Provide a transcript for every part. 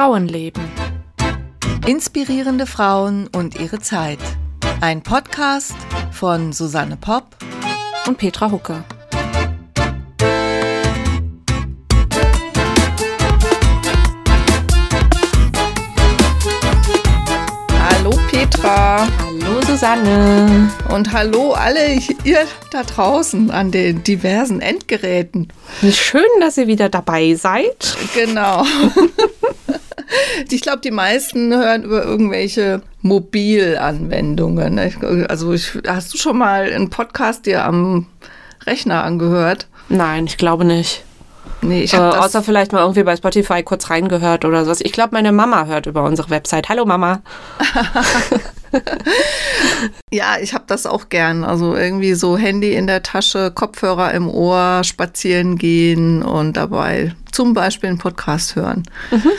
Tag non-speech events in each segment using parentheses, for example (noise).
Frauenleben. Inspirierende Frauen und ihre Zeit. Ein Podcast von Susanne Popp und Petra Hucke. Hallo Petra. Hallo Susanne. Und hallo alle ihr da draußen an den diversen Endgeräten. Schön, dass ihr wieder dabei seid. Genau. (laughs) (laughs) Ich glaube, die meisten hören über irgendwelche Mobilanwendungen. Also ich, hast du schon mal einen Podcast dir am Rechner angehört? Nein, ich glaube nicht. Nee, ich äh, außer vielleicht mal irgendwie bei Spotify kurz reingehört oder sowas. Ich glaube, meine Mama hört über unsere Website. Hallo Mama. (laughs) ja, ich habe das auch gern. Also irgendwie so Handy in der Tasche, Kopfhörer im Ohr, spazieren gehen und dabei zum Beispiel einen Podcast hören. Mhm.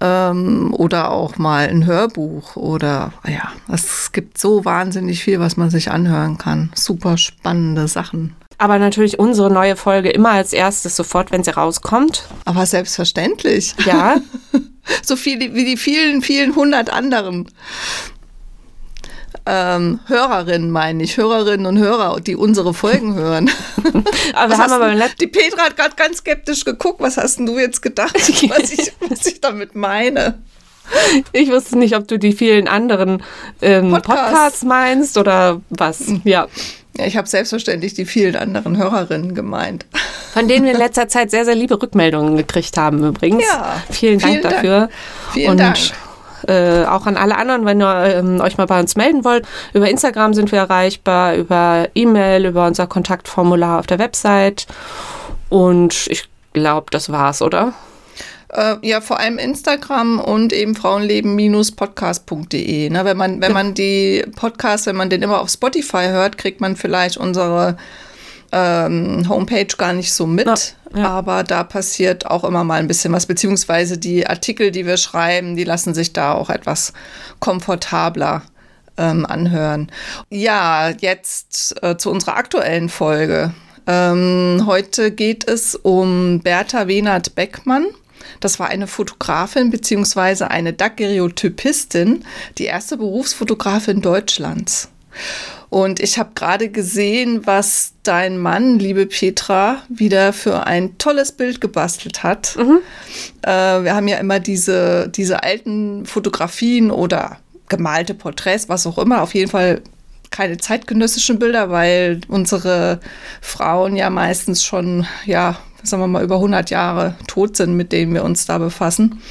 Ähm, oder auch mal ein Hörbuch oder ja, es gibt so wahnsinnig viel, was man sich anhören kann. Super spannende Sachen. Aber natürlich unsere neue Folge immer als erstes, sofort, wenn sie rauskommt. Aber selbstverständlich. Ja. (laughs) so viel wie die vielen, vielen hundert anderen ähm, Hörerinnen, meine ich, Hörerinnen und Hörer, die unsere Folgen hören. (laughs) aber wir haben aber die Petra hat gerade ganz skeptisch geguckt. Was hast denn du jetzt gedacht, (laughs) was ich, was ich damit meine? Ich wusste nicht, ob du die vielen anderen ähm, Podcasts. Podcasts meinst oder was. Hm. Ja. Ja, ich habe selbstverständlich die vielen anderen Hörerinnen gemeint. Von denen wir in letzter Zeit sehr, sehr liebe Rückmeldungen gekriegt haben übrigens. Ja. Vielen Dank vielen dafür. Dank. Vielen Und Dank. Äh, auch an alle anderen, wenn ihr ähm, euch mal bei uns melden wollt. Über Instagram sind wir erreichbar, über E-Mail, über unser Kontaktformular auf der Website. Und ich glaube, das war's, oder? Äh, ja, vor allem Instagram und eben frauenleben-podcast.de. Ne? Wenn man, wenn man die Podcasts, wenn man den immer auf Spotify hört, kriegt man vielleicht unsere ähm, Homepage gar nicht so mit. Ja, ja. Aber da passiert auch immer mal ein bisschen was, beziehungsweise die Artikel, die wir schreiben, die lassen sich da auch etwas komfortabler ähm, anhören. Ja, jetzt äh, zu unserer aktuellen Folge. Ähm, heute geht es um Bertha Wenert Beckmann. Das war eine Fotografin beziehungsweise eine Daguerreotypistin, die erste Berufsfotografin Deutschlands. Und ich habe gerade gesehen, was dein Mann, liebe Petra, wieder für ein tolles Bild gebastelt hat. Mhm. Äh, wir haben ja immer diese, diese alten Fotografien oder gemalte Porträts, was auch immer. Auf jeden Fall keine zeitgenössischen Bilder, weil unsere Frauen ja meistens schon, ja, sagen wir mal, über 100 Jahre tot sind, mit denen wir uns da befassen.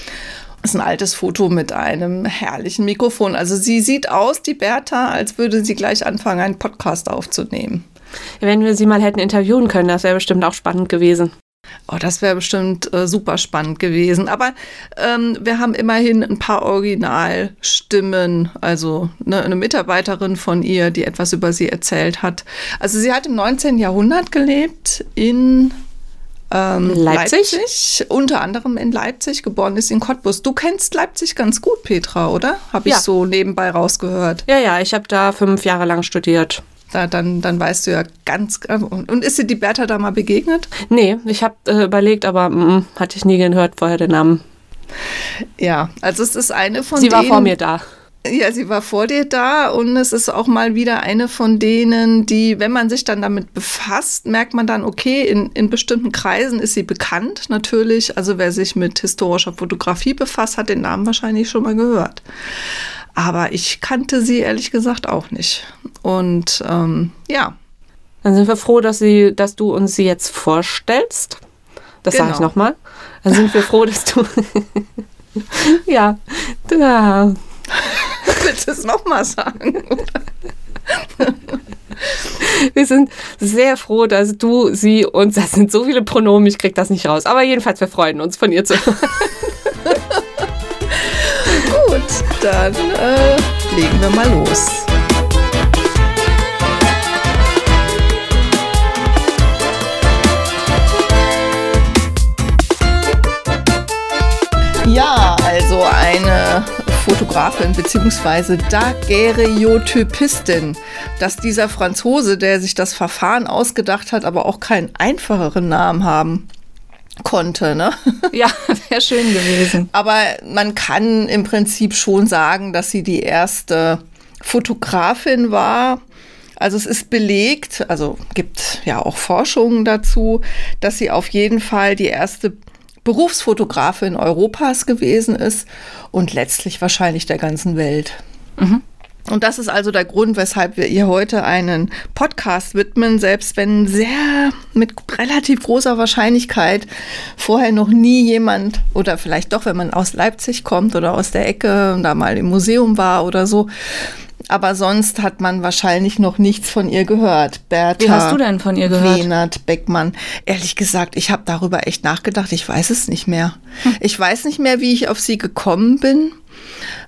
Das ist ein altes Foto mit einem herrlichen Mikrofon. Also sie sieht aus, die Bertha, als würde sie gleich anfangen, einen Podcast aufzunehmen. Wenn wir sie mal hätten interviewen können, das wäre bestimmt auch spannend gewesen. Oh, das wäre bestimmt äh, super spannend gewesen. Aber ähm, wir haben immerhin ein paar Originalstimmen. Also ne, eine Mitarbeiterin von ihr, die etwas über sie erzählt hat. Also sie hat im 19. Jahrhundert gelebt in ähm, Leipzig? Leipzig? unter anderem in Leipzig, geboren ist in Cottbus. Du kennst Leipzig ganz gut, Petra, oder? Habe ich ja. so nebenbei rausgehört. Ja, ja, ich habe da fünf Jahre lang studiert. Da, dann, dann weißt du ja ganz. Und ist dir die Bertha da mal begegnet? Nee, ich habe äh, überlegt, aber mm, hatte ich nie gehört vorher den Namen. Ja, also es ist eine von Sie denen. Sie war vor mir da. Ja, sie war vor dir da und es ist auch mal wieder eine von denen, die, wenn man sich dann damit befasst, merkt man dann, okay, in, in bestimmten Kreisen ist sie bekannt natürlich. Also wer sich mit historischer Fotografie befasst, hat den Namen wahrscheinlich schon mal gehört. Aber ich kannte sie ehrlich gesagt auch nicht. Und ähm, ja. Dann sind wir froh, dass, sie, dass du uns sie jetzt vorstellst. Das genau. sage ich nochmal. Dann sind wir froh, dass du. (laughs) (laughs) ja. ja. Willst du es nochmal sagen? wir sind sehr froh, dass du, sie und das sind so viele Pronomen, ich krieg das nicht raus. Aber jedenfalls, wir freuen uns, von ihr zu hören. Gut, dann äh, legen wir mal los. Ja, also eine Fotografin bzw. Daguerreotypistin, dass dieser Franzose, der sich das Verfahren ausgedacht hat, aber auch keinen einfacheren Namen haben konnte. Ne? (laughs) Ja, wäre schön gewesen. Aber man kann im Prinzip schon sagen, dass sie die erste Fotografin war. Also es ist belegt, also gibt ja auch Forschungen dazu, dass sie auf jeden Fall die erste Berufsfotografin Europas gewesen ist und letztlich wahrscheinlich der ganzen Welt. Mhm. Und das ist also der Grund, weshalb wir ihr heute einen Podcast widmen, selbst wenn sehr mit relativ großer Wahrscheinlichkeit vorher noch nie jemand oder vielleicht doch, wenn man aus Leipzig kommt oder aus der Ecke und da mal im Museum war oder so. Aber sonst hat man wahrscheinlich noch nichts von ihr gehört. Bertha Wie hast du denn von ihr gehört? Wenert Beckmann. Ehrlich gesagt, ich habe darüber echt nachgedacht. Ich weiß es nicht mehr. Hm. Ich weiß nicht mehr, wie ich auf sie gekommen bin.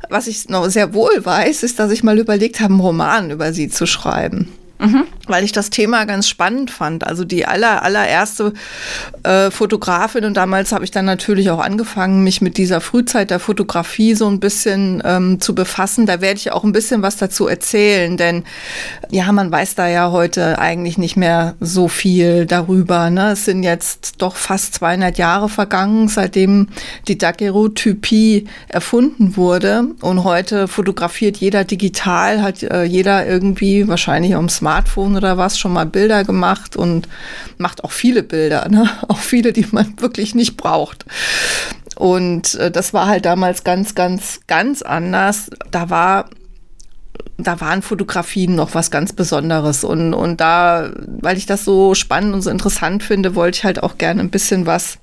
Was ich noch sehr wohl weiß, ist, dass ich mal überlegt habe, einen Roman über sie zu schreiben. Mhm. Weil ich das Thema ganz spannend fand. Also die aller, allererste äh, Fotografin und damals habe ich dann natürlich auch angefangen, mich mit dieser Frühzeit der Fotografie so ein bisschen ähm, zu befassen. Da werde ich auch ein bisschen was dazu erzählen, denn ja, man weiß da ja heute eigentlich nicht mehr so viel darüber. Ne? Es sind jetzt doch fast 200 Jahre vergangen, seitdem die Daguerreotypie erfunden wurde und heute fotografiert jeder digital, hat äh, jeder irgendwie wahrscheinlich am Smartphone oder was schon mal Bilder gemacht und macht auch viele Bilder, ne? (laughs) auch viele, die man wirklich nicht braucht. Und äh, das war halt damals ganz, ganz, ganz anders. Da war da waren Fotografien noch was ganz Besonderes. Und, und da, weil ich das so spannend und so interessant finde, wollte ich halt auch gerne ein bisschen was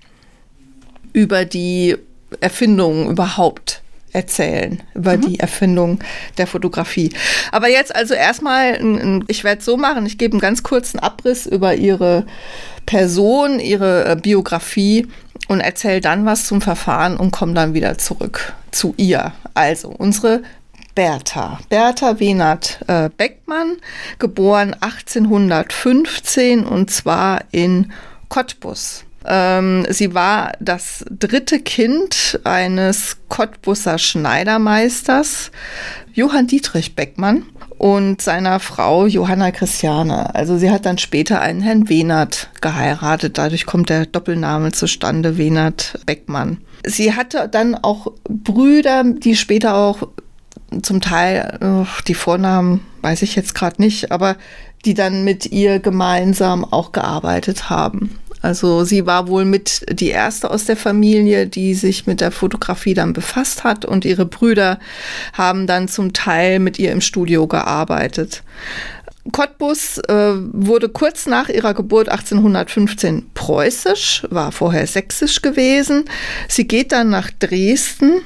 über die Erfindungen überhaupt erzählen über mhm. die Erfindung der Fotografie. Aber jetzt also erstmal, ich werde es so machen, ich gebe einen ganz kurzen Abriss über ihre Person, ihre äh, Biografie und erzähle dann was zum Verfahren und komme dann wieder zurück zu ihr. Also unsere Bertha. Bertha Wenert äh, Beckmann, geboren 1815 und zwar in Cottbus. Ähm, sie war das dritte Kind eines Cottbusser Schneidermeisters, Johann Dietrich Beckmann und seiner Frau Johanna Christiane. Also sie hat dann später einen Herrn Wenert geheiratet. Dadurch kommt der Doppelname zustande, Wenert Beckmann. Sie hatte dann auch Brüder, die später auch zum Teil, oh, die Vornamen weiß ich jetzt gerade nicht, aber die dann mit ihr gemeinsam auch gearbeitet haben. Also sie war wohl mit die erste aus der Familie, die sich mit der Fotografie dann befasst hat und ihre Brüder haben dann zum Teil mit ihr im Studio gearbeitet. Cottbus äh, wurde kurz nach ihrer Geburt 1815 preußisch, war vorher sächsisch gewesen. Sie geht dann nach Dresden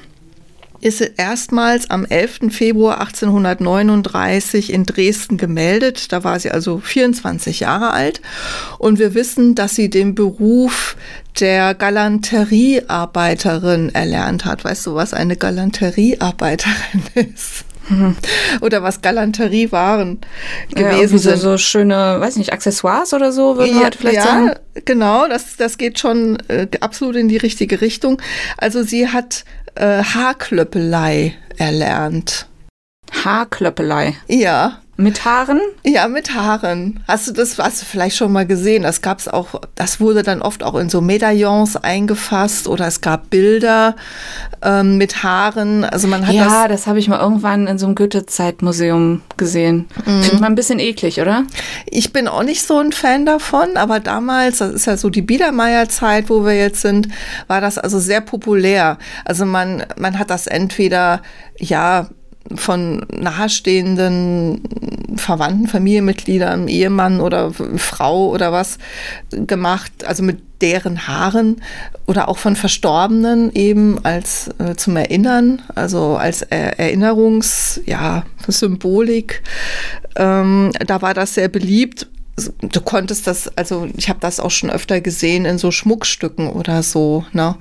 ist erstmals am 11. Februar 1839 in Dresden gemeldet. Da war sie also 24 Jahre alt. Und wir wissen, dass sie den Beruf der Galanteriearbeiterin erlernt hat. Weißt du, was eine Galanteriearbeiterin (laughs) ist? Oder was Galanteriewaren gewesen ja, sind. So, so schöne, weiß nicht, Accessoires oder so, würde man ja, vielleicht ja, sagen. Genau, das, das geht schon äh, absolut in die richtige Richtung. Also sie hat äh, Haarklöppelei erlernt. Haarklöppelei? Ja. Mit Haaren? Ja, mit Haaren. Hast du das, hast du vielleicht schon mal gesehen? Das gab's auch, das wurde dann oft auch in so Medaillons eingefasst oder es gab Bilder ähm, mit Haaren. Also man hat ja, das. Das habe ich mal irgendwann in so einem Goethe-Zeitmuseum gesehen. Mhm. Finde man ein bisschen eklig, oder? Ich bin auch nicht so ein Fan davon, aber damals, das ist ja so die Biedermeier-Zeit, wo wir jetzt sind, war das also sehr populär. Also man, man hat das entweder ja von nahestehenden Verwandten, Familienmitgliedern, Ehemann oder Frau oder was gemacht, also mit deren Haaren oder auch von Verstorbenen eben als äh, zum Erinnern, also als er Erinnerungs, ja, Symbolik. Ähm, da war das sehr beliebt du konntest das, also ich habe das auch schon öfter gesehen in so Schmuckstücken oder so, ne?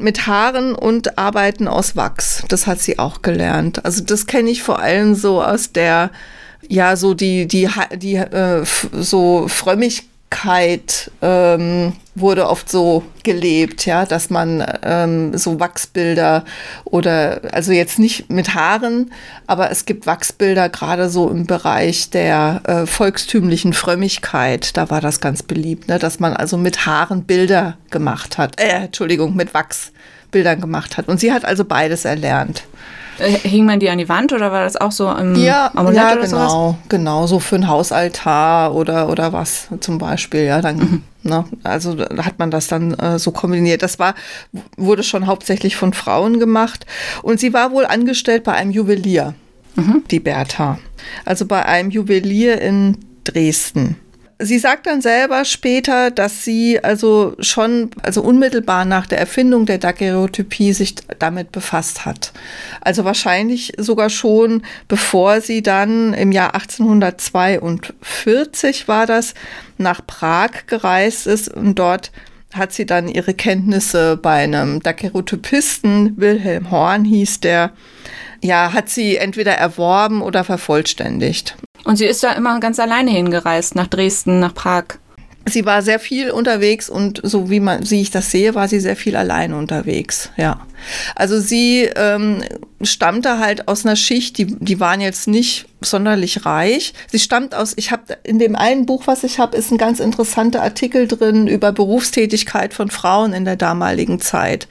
Mit Haaren und Arbeiten aus Wachs. Das hat sie auch gelernt. Also das kenne ich vor allem so aus der, ja, so die, die, die, äh, so Frömmigkeit Frömmigkeit ähm, wurde oft so gelebt, ja, dass man ähm, so Wachsbilder oder also jetzt nicht mit Haaren, aber es gibt Wachsbilder gerade so im Bereich der äh, volkstümlichen Frömmigkeit. Da war das ganz beliebt, ne, dass man also mit Haaren Bilder gemacht hat. Äh, Entschuldigung, mit Wachsbildern gemacht hat. Und sie hat also beides erlernt. Äh, hing man die an die Wand oder war das auch so im ja, Amulett ja, oder genau, sowas? genau, so für ein Hausaltar oder, oder was zum Beispiel, ja, dann, mhm. ne, also hat man das dann äh, so kombiniert. Das war, wurde schon hauptsächlich von Frauen gemacht und sie war wohl angestellt bei einem Juwelier, mhm. die Bertha. Also bei einem Juwelier in Dresden sie sagt dann selber später, dass sie also schon, also unmittelbar nach der Erfindung der Daguerreotypie sich damit befasst hat. Also wahrscheinlich sogar schon, bevor sie dann im Jahr 1842 war das, nach Prag gereist ist und dort hat sie dann ihre Kenntnisse bei einem Daguerreotypisten, Wilhelm Horn hieß der, ja, hat sie entweder erworben oder vervollständigt. Und sie ist da immer ganz alleine hingereist, nach Dresden, nach Prag. Sie war sehr viel unterwegs und so wie man, wie ich das sehe, war sie sehr viel alleine unterwegs. Ja. Also sie ähm, stammte halt aus einer Schicht, die, die waren jetzt nicht sonderlich reich. Sie stammt aus, ich habe in dem einen Buch, was ich habe, ist ein ganz interessanter Artikel drin über Berufstätigkeit von Frauen in der damaligen Zeit.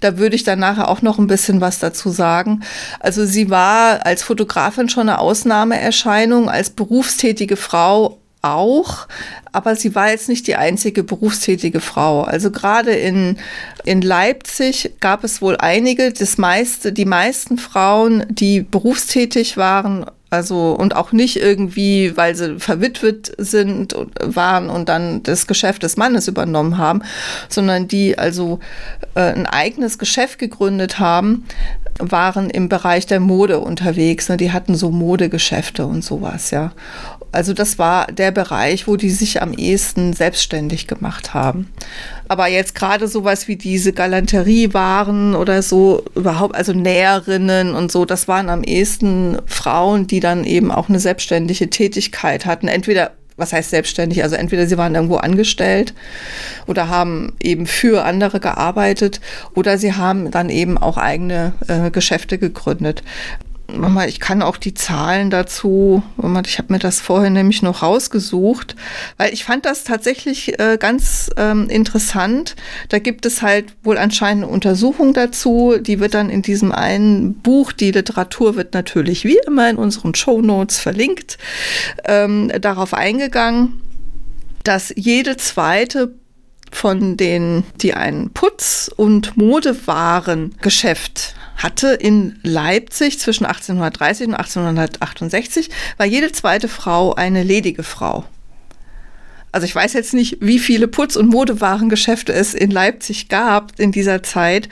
Da würde ich dann nachher auch noch ein bisschen was dazu sagen. Also sie war als Fotografin schon eine Ausnahmeerscheinung, als berufstätige Frau auch, aber sie war jetzt nicht die einzige berufstätige Frau. Also gerade in, in Leipzig gab es wohl einige, das meiste, die meisten Frauen, die berufstätig waren, also und auch nicht irgendwie, weil sie verwitwet sind und waren und dann das Geschäft des Mannes übernommen haben, sondern die also äh, ein eigenes Geschäft gegründet haben, waren im Bereich der Mode unterwegs. Ne? Die hatten so Modegeschäfte und sowas, ja. Also das war der Bereich, wo die sich am ehesten selbstständig gemacht haben. Aber jetzt gerade sowas wie diese Galanteriewaren oder so überhaupt, also Näherinnen und so, das waren am ehesten Frauen, die dann eben auch eine selbstständige Tätigkeit hatten. Entweder was heißt selbstständig? Also entweder sie waren irgendwo angestellt oder haben eben für andere gearbeitet oder sie haben dann eben auch eigene äh, Geschäfte gegründet. Mama, ich kann auch die Zahlen dazu, ich habe mir das vorher nämlich noch rausgesucht, weil ich fand das tatsächlich äh, ganz ähm, interessant. Da gibt es halt wohl anscheinend eine Untersuchung dazu, die wird dann in diesem einen Buch, die Literatur wird natürlich wie immer in unseren Show Notes verlinkt, ähm, darauf eingegangen, dass jede zweite von denen, die ein Putz- und Modewarengeschäft hatte in Leipzig zwischen 1830 und 1868, war jede zweite Frau eine ledige Frau. Also ich weiß jetzt nicht, wie viele Putz- und Modewarengeschäfte es in Leipzig gab in dieser Zeit,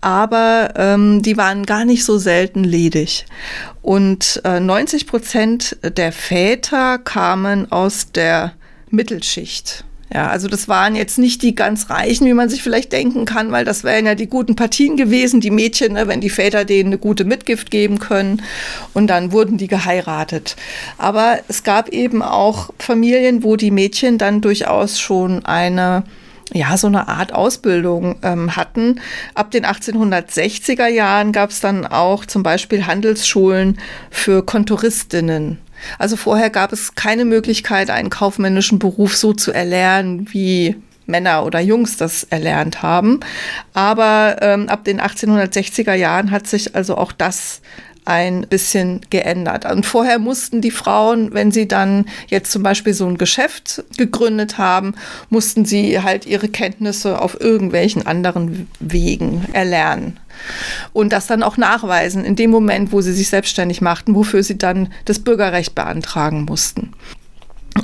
aber ähm, die waren gar nicht so selten ledig. Und äh, 90 Prozent der Väter kamen aus der Mittelschicht. Ja, also das waren jetzt nicht die ganz Reichen, wie man sich vielleicht denken kann, weil das wären ja die guten Partien gewesen, die Mädchen, ne, wenn die Väter denen eine gute Mitgift geben können. Und dann wurden die geheiratet. Aber es gab eben auch Familien, wo die Mädchen dann durchaus schon eine ja, so eine Art Ausbildung ähm, hatten. Ab den 1860er Jahren gab es dann auch zum Beispiel Handelsschulen für Kontoristinnen. Also vorher gab es keine Möglichkeit, einen kaufmännischen Beruf so zu erlernen, wie Männer oder Jungs das erlernt haben. Aber ähm, ab den 1860er Jahren hat sich also auch das ein bisschen geändert. Und vorher mussten die Frauen, wenn sie dann jetzt zum Beispiel so ein Geschäft gegründet haben, mussten sie halt ihre Kenntnisse auf irgendwelchen anderen Wegen erlernen und das dann auch nachweisen in dem Moment, wo sie sich selbstständig machten, wofür sie dann das Bürgerrecht beantragen mussten.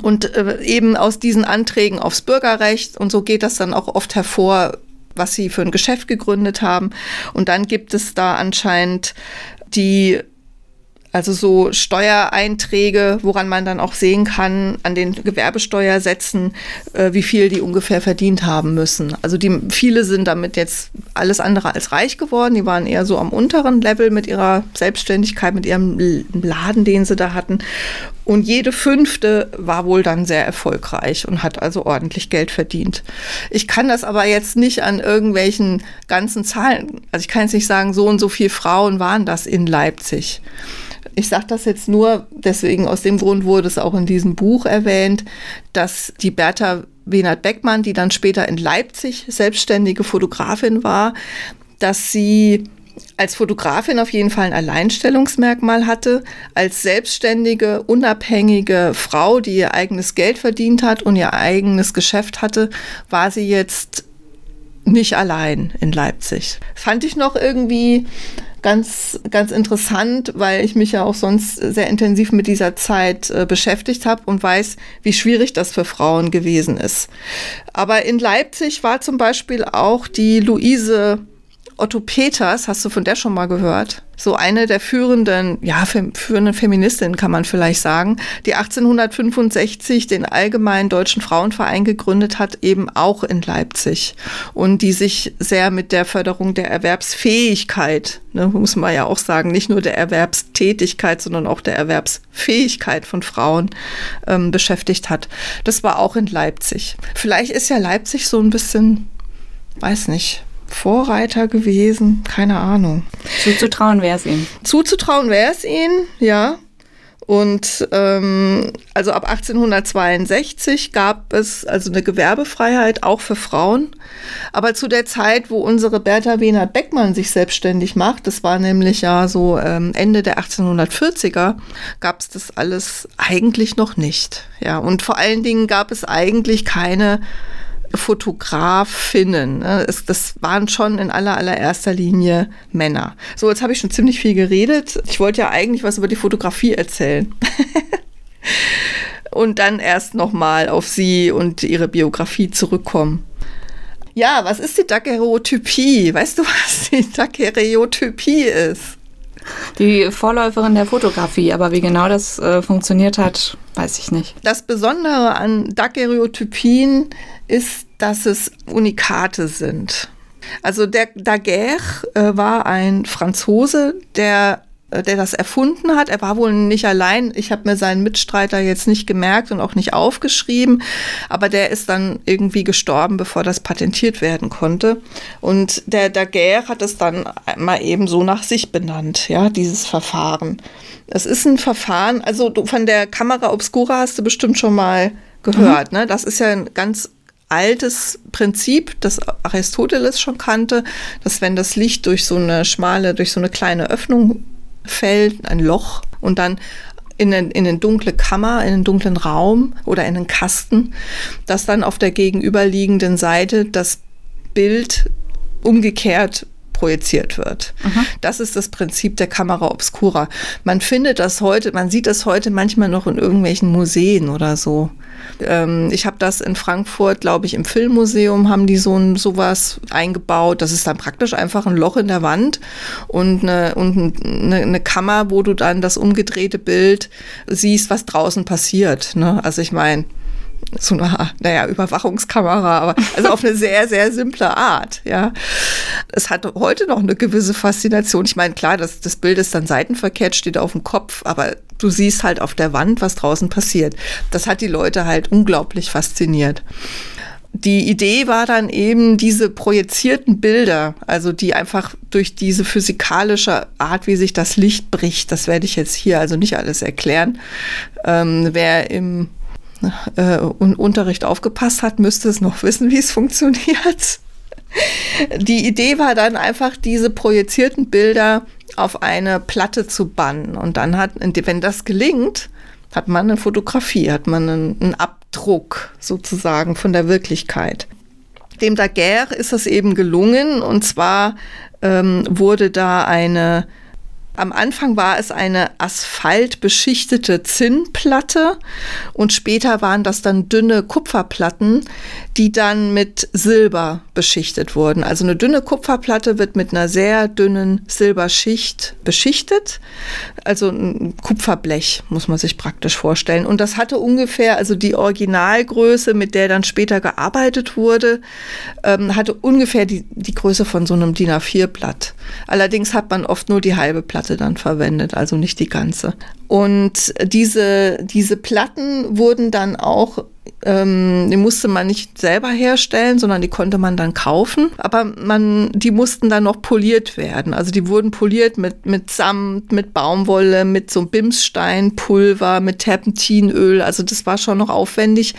Und äh, eben aus diesen Anträgen aufs Bürgerrecht, und so geht das dann auch oft hervor, was sie für ein Geschäft gegründet haben. Und dann gibt es da anscheinend die also so Steuereinträge, woran man dann auch sehen kann an den Gewerbesteuersätzen, äh, wie viel die ungefähr verdient haben müssen. Also die viele sind damit jetzt alles andere als reich geworden. Die waren eher so am unteren Level mit ihrer Selbstständigkeit, mit ihrem Laden, den sie da hatten. Und jede fünfte war wohl dann sehr erfolgreich und hat also ordentlich Geld verdient. Ich kann das aber jetzt nicht an irgendwelchen ganzen Zahlen, also ich kann jetzt nicht sagen, so und so viele Frauen waren das in Leipzig. Ich sage das jetzt nur, deswegen aus dem Grund wurde es auch in diesem Buch erwähnt, dass die Bertha Wenert Beckmann, die dann später in Leipzig selbstständige Fotografin war, dass sie als Fotografin auf jeden Fall ein Alleinstellungsmerkmal hatte, als selbstständige, unabhängige Frau, die ihr eigenes Geld verdient hat und ihr eigenes Geschäft hatte, war sie jetzt nicht allein in Leipzig. Fand ich noch irgendwie ganz, ganz interessant, weil ich mich ja auch sonst sehr intensiv mit dieser Zeit äh, beschäftigt habe und weiß, wie schwierig das für Frauen gewesen ist. Aber in Leipzig war zum Beispiel auch die Luise Otto Peters, hast du von der schon mal gehört? So eine der führenden, ja, führenden Feministinnen kann man vielleicht sagen, die 1865 den Allgemeinen Deutschen Frauenverein gegründet hat, eben auch in Leipzig. Und die sich sehr mit der Förderung der Erwerbsfähigkeit, ne, muss man ja auch sagen, nicht nur der Erwerbstätigkeit, sondern auch der Erwerbsfähigkeit von Frauen ähm, beschäftigt hat. Das war auch in Leipzig. Vielleicht ist ja Leipzig so ein bisschen, weiß nicht, Vorreiter gewesen, keine Ahnung. Zuzutrauen wäre es ihm. Zuzutrauen wäre es ihm, ja. Und ähm, also ab 1862 gab es also eine Gewerbefreiheit auch für Frauen. Aber zu der Zeit, wo unsere Bertha Wiener Beckmann sich selbstständig macht, das war nämlich ja so ähm, Ende der 1840er, gab es das alles eigentlich noch nicht. Ja, und vor allen Dingen gab es eigentlich keine Fotografinnen. Ne? Das waren schon in aller allererster Linie Männer. So, jetzt habe ich schon ziemlich viel geredet. Ich wollte ja eigentlich was über die Fotografie erzählen. (laughs) und dann erst nochmal auf sie und ihre Biografie zurückkommen. Ja, was ist die Daguerreotypie? Weißt du, was die Daguerreotypie ist? Die Vorläuferin der Fotografie, aber wie genau das äh, funktioniert hat, weiß ich nicht. Das Besondere an Daguerreotypien ist, dass es Unikate sind. Also der Daguerre äh, war ein Franzose, der der das erfunden hat. Er war wohl nicht allein. Ich habe mir seinen Mitstreiter jetzt nicht gemerkt und auch nicht aufgeschrieben, aber der ist dann irgendwie gestorben, bevor das patentiert werden konnte. Und der Daguerre hat es dann mal eben so nach sich benannt, ja, dieses Verfahren. Es ist ein Verfahren, also du, von der Kamera Obscura hast du bestimmt schon mal gehört, mhm. ne? Das ist ja ein ganz altes Prinzip, das Aristoteles schon kannte, dass wenn das Licht durch so eine schmale, durch so eine kleine Öffnung fällt, ein Loch und dann in, eine, in eine dunkle Kammer, in einen dunklen Raum oder in einen Kasten, dass dann auf der gegenüberliegenden Seite das Bild umgekehrt projiziert wird. Mhm. Das ist das Prinzip der Kamera Obscura. Man findet das heute, man sieht das heute manchmal noch in irgendwelchen Museen oder so. Ähm, ich habe das in Frankfurt, glaube ich, im Filmmuseum haben die so ein, sowas eingebaut. Das ist dann praktisch einfach ein Loch in der Wand und eine, und eine, eine Kammer, wo du dann das umgedrehte Bild siehst, was draußen passiert. Ne? Also ich meine, so eine, naja, Überwachungskamera, aber also auf eine sehr, sehr simple Art, ja. Es hat heute noch eine gewisse Faszination. Ich meine, klar, das, das Bild ist dann seitenverkehrt, steht auf dem Kopf, aber du siehst halt auf der Wand, was draußen passiert. Das hat die Leute halt unglaublich fasziniert die Idee war dann eben diese projizierten Bilder, also die einfach durch diese physikalische Art, wie sich das Licht bricht, das werde ich jetzt hier also nicht alles erklären. Ähm, wer im äh, Unterricht aufgepasst hat, müsste es noch (laughs) wissen, wie es funktioniert. Die Idee war dann einfach, diese projizierten Bilder auf eine Platte zu bannen. Und dann hat, wenn das gelingt, hat man eine Fotografie, hat man einen, einen Abdruck sozusagen von der Wirklichkeit. Dem Daguerre ist das eben gelungen und zwar ähm, wurde da eine Am Anfang war es eine asphaltbeschichtete Zinnplatte und später waren das dann dünne Kupferplatten, die dann mit Silber beschichtet wurden. Also eine dünne Kupferplatte wird mit einer sehr dünnen Silberschicht beschichtet. Also ein Kupferblech muss man sich praktisch vorstellen. Und das hatte ungefähr, also die Originalgröße, mit der dann später gearbeitet wurde, ähm, hatte ungefähr die, die Größe von so einem DIN A4-Blatt. Allerdings hat man oft nur die halbe Platte dann verwendet, also nicht die ganze. Und diese, diese Platten wurden dann auch ähm, die musste man nicht selber herstellen, sondern die konnte man dann kaufen. Aber man, die mussten dann noch poliert werden. Also die wurden poliert mit, mit Samt, mit Baumwolle, mit so Bimssteinpulver, mit Terpentinöl. Also das war schon noch aufwendig,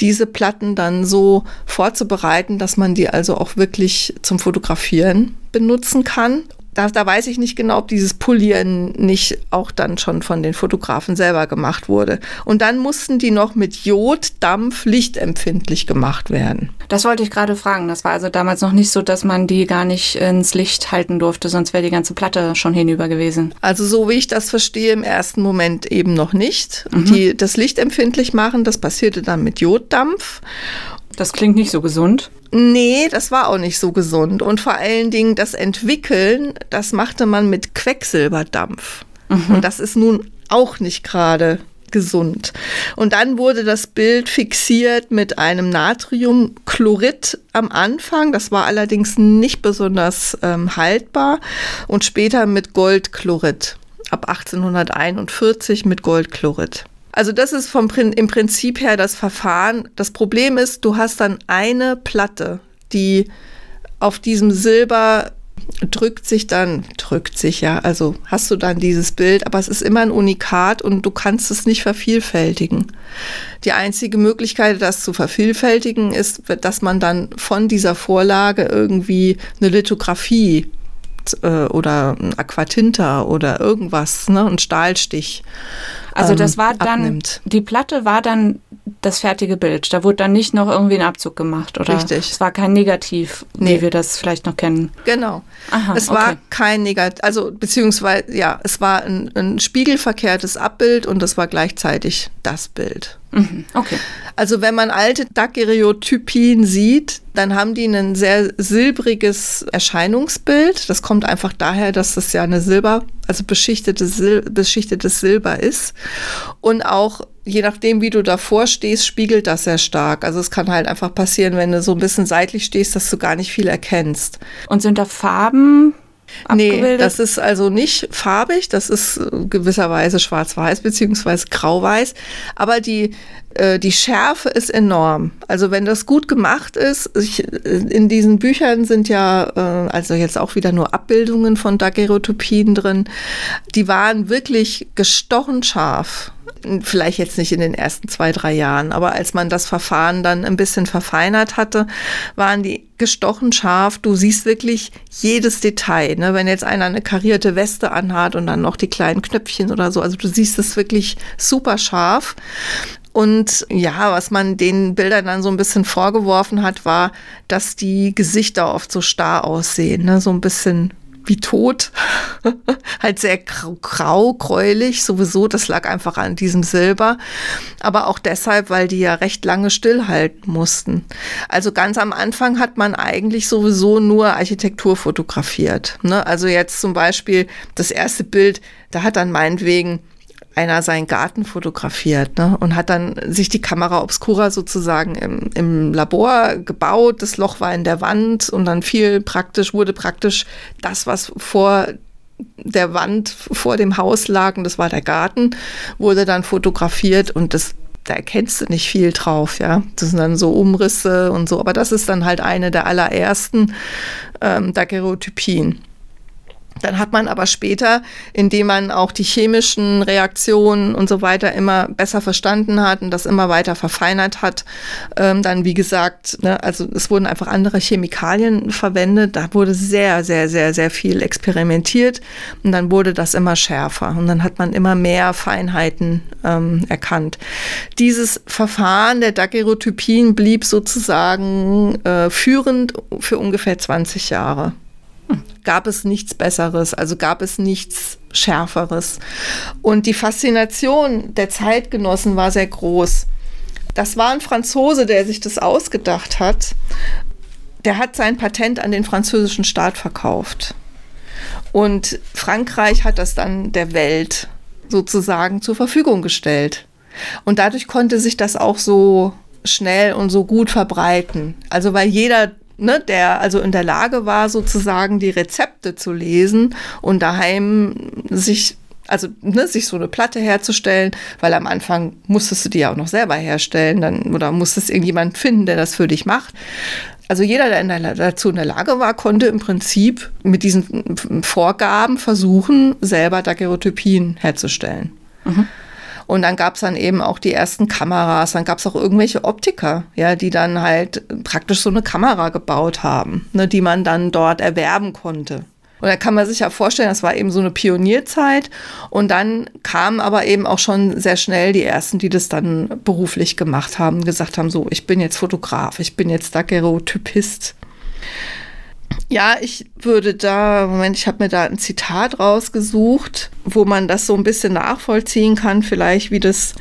diese Platten dann so vorzubereiten, dass man die also auch wirklich zum Fotografieren benutzen kann da, da weiß ich nicht genau, ob dieses Polieren nicht auch dann schon von den Fotografen selber gemacht wurde. Und dann mussten die noch mit Joddampf lichtempfindlich gemacht werden. Das wollte ich gerade fragen. Das war also damals noch nicht so, dass man die gar nicht ins Licht halten durfte, sonst wäre die ganze Platte schon hinüber gewesen. Also so wie ich das verstehe, im ersten Moment eben noch nicht. Mhm. Die das Licht empfindlich machen, das passierte dann mit Joddampf. Das klingt nicht so gesund. Nee, das war auch nicht so gesund. Und vor allen Dingen das Entwickeln, das machte man mit Quecksilberdampf. Mhm. Und das ist nun auch nicht gerade gesund. Und dann wurde das Bild fixiert mit einem Natriumchlorid am Anfang. Das war allerdings nicht besonders ähm, haltbar. Und später mit Goldchlorid. Ab 1841 mit Goldchlorid. Also das ist vom im Prinzip her das Verfahren. Das Problem ist, du hast dann eine Platte, die auf diesem Silber drückt sich dann, drückt sich ja, also hast du dann dieses Bild, aber es ist immer ein Unikat und du kannst es nicht vervielfältigen. Die einzige Möglichkeit, das zu vervielfältigen, ist, dass man dann von dieser Vorlage irgendwie eine Lithografie äh, oder ein Aquatinta oder irgendwas, ne, ein Stahlstich also das ähm, war dann, abnimmt. die Platte war dann das fertige Bild. Da wurde dann nicht noch irgendwie ein Abzug gemacht, oder? Richtig. Es war kein Negativ, nee. wie wir das vielleicht noch kennen. Genau. Aha, es okay. war kein Negativ, also beziehungsweise, ja, es war ein, ein spiegelverkehrtes Abbild und es war gleichzeitig das Bild. Mhm, okay. Also wenn man alte Daguerreotypien sieht, dann haben die ein sehr silbriges Erscheinungsbild. Das kommt einfach daher, dass das ja eine Silber, also beschichtetes, Sil beschichtetes Silber ist. Und auch je nachdem, wie du davor stehst, spiegelt das sehr stark. Also es kann halt einfach passieren, wenn du so ein bisschen seitlich stehst, dass du gar nicht viel erkennst. Und sind da Farben Nee, das ist also nicht farbig, das ist gewisserweise schwarz-weiß beziehungsweise grau-weiß, aber die, äh, die Schärfe ist enorm. Also wenn das gut gemacht ist, ich, in diesen Büchern sind ja äh, also jetzt auch wieder nur Abbildungen von Daguerreotypien drin, die waren wirklich gestochen scharf vielleicht jetzt nicht in den ersten zwei, drei Jahren, aber als man das Verfahren dann ein bisschen verfeinert hatte, waren die gestochen scharf. Du siehst wirklich jedes Detail. Ne? Wenn jetzt einer eine karierte Weste anhat und dann noch die kleinen Knöpfchen oder so, also du siehst es wirklich super scharf. Und ja, was man den Bildern dann so ein bisschen vorgeworfen hat, war, dass die Gesichter oft so starr aussehen, ne? so ein bisschen wie tot. (laughs) halt sehr grau, gräulich sowieso. Das lag einfach an diesem Silber. Aber auch deshalb, weil die ja recht lange stillhalten mussten. Also ganz am Anfang hat man eigentlich sowieso nur Architektur fotografiert. Ne? Also jetzt zum Beispiel das erste Bild, da hat dann meinetwegen einer seinen Garten fotografiert ne, und hat dann sich die Kamera obscura sozusagen im, im Labor gebaut. Das Loch war in der Wand und dann fiel praktisch, wurde praktisch das, was vor der Wand vor dem Haus lag, und das war der Garten, wurde dann fotografiert und das da erkennst du nicht viel drauf, ja. Das sind dann so Umrisse und so, aber das ist dann halt eine der allerersten ähm, Daguerreotypien. Dann hat man aber später, indem man auch die chemischen Reaktionen und so weiter immer besser verstanden hat und das immer weiter verfeinert hat, ähm, dann wie gesagt, ne, also es wurden einfach andere Chemikalien verwendet. Da wurde sehr, sehr, sehr, sehr viel experimentiert und dann wurde das immer schärfer und dann hat man immer mehr Feinheiten ähm, erkannt. Dieses Verfahren der Daguerreotypien blieb sozusagen äh, führend für ungefähr 20 Jahre. Gab es nichts Besseres, also gab es nichts Schärferes. Und die Faszination der Zeitgenossen war sehr groß. Das war ein Franzose, der sich das ausgedacht hat. Der hat sein Patent an den französischen Staat verkauft. Und Frankreich hat das dann der Welt sozusagen zur Verfügung gestellt. Und dadurch konnte sich das auch so schnell und so gut verbreiten. Also weil jeder, ne, der also in der Lage war, sozusagen die Rezepte zu lesen und daheim sich also ne, sich so eine Platte herzustellen, weil am Anfang musstest du die ja auch noch selber herstellen, dann oder musstest irgendjemand finden, der das für dich macht. Also jeder, der, in der dazu in der Lage war, konnte im Prinzip mit diesen Vorgaben versuchen, selber Daguerreotypien herzustellen. Mhm. Und dann gab es dann eben auch die ersten Kameras, dann gab es auch irgendwelche Optiker, ja, die dann halt praktisch so eine Kamera gebaut haben, ne, die man dann dort erwerben konnte. Und da kann man sich ja vorstellen, das war eben so eine Pionierzeit. Und dann kamen aber eben auch schon sehr schnell die ersten, die das dann beruflich gemacht haben, gesagt haben, so, ich bin jetzt Fotograf, ich bin jetzt Daguerreotypist. Ja, ich würde da, Moment, ich habe mir da ein Zitat rausgesucht, wo man das so ein bisschen nachvollziehen kann, vielleicht wie das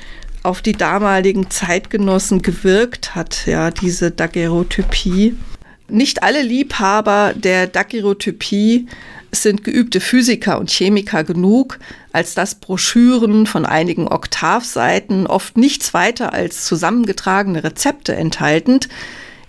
auf die damaligen Zeitgenossen gewirkt hat, ja, diese Daguerreotypie. Nicht alle Liebhaber der Daguerreotypie sind geübte Physiker und Chemiker genug, als dass Broschüren von einigen Oktavseiten, oft nichts weiter als zusammengetragene Rezepte enthaltend,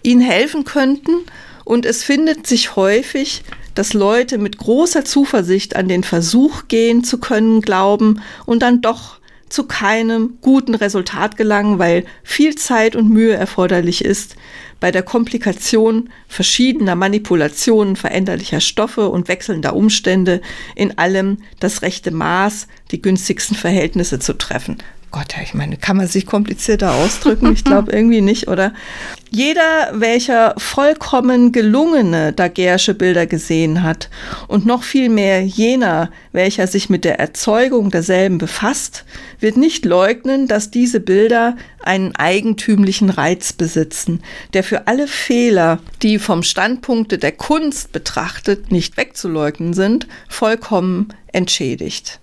ihnen helfen könnten und es findet sich häufig, dass Leute mit großer Zuversicht an den Versuch gehen zu können glauben und dann doch zu keinem guten Resultat gelangen, weil viel Zeit und Mühe erforderlich ist, bei der Komplikation verschiedener Manipulationen veränderlicher Stoffe und wechselnder Umstände in allem das rechte Maß, die günstigsten Verhältnisse zu treffen. Gott, ich meine, kann man sich komplizierter ausdrücken? Ich glaube (laughs) irgendwie nicht, oder? Jeder, welcher vollkommen gelungene Daguerre'sche Bilder gesehen hat und noch viel mehr jener, welcher sich mit der Erzeugung derselben befasst, wird nicht leugnen, dass diese Bilder einen eigentümlichen Reiz besitzen, der für alle Fehler, die vom Standpunkte der Kunst betrachtet nicht wegzuleugnen sind, vollkommen entschädigt.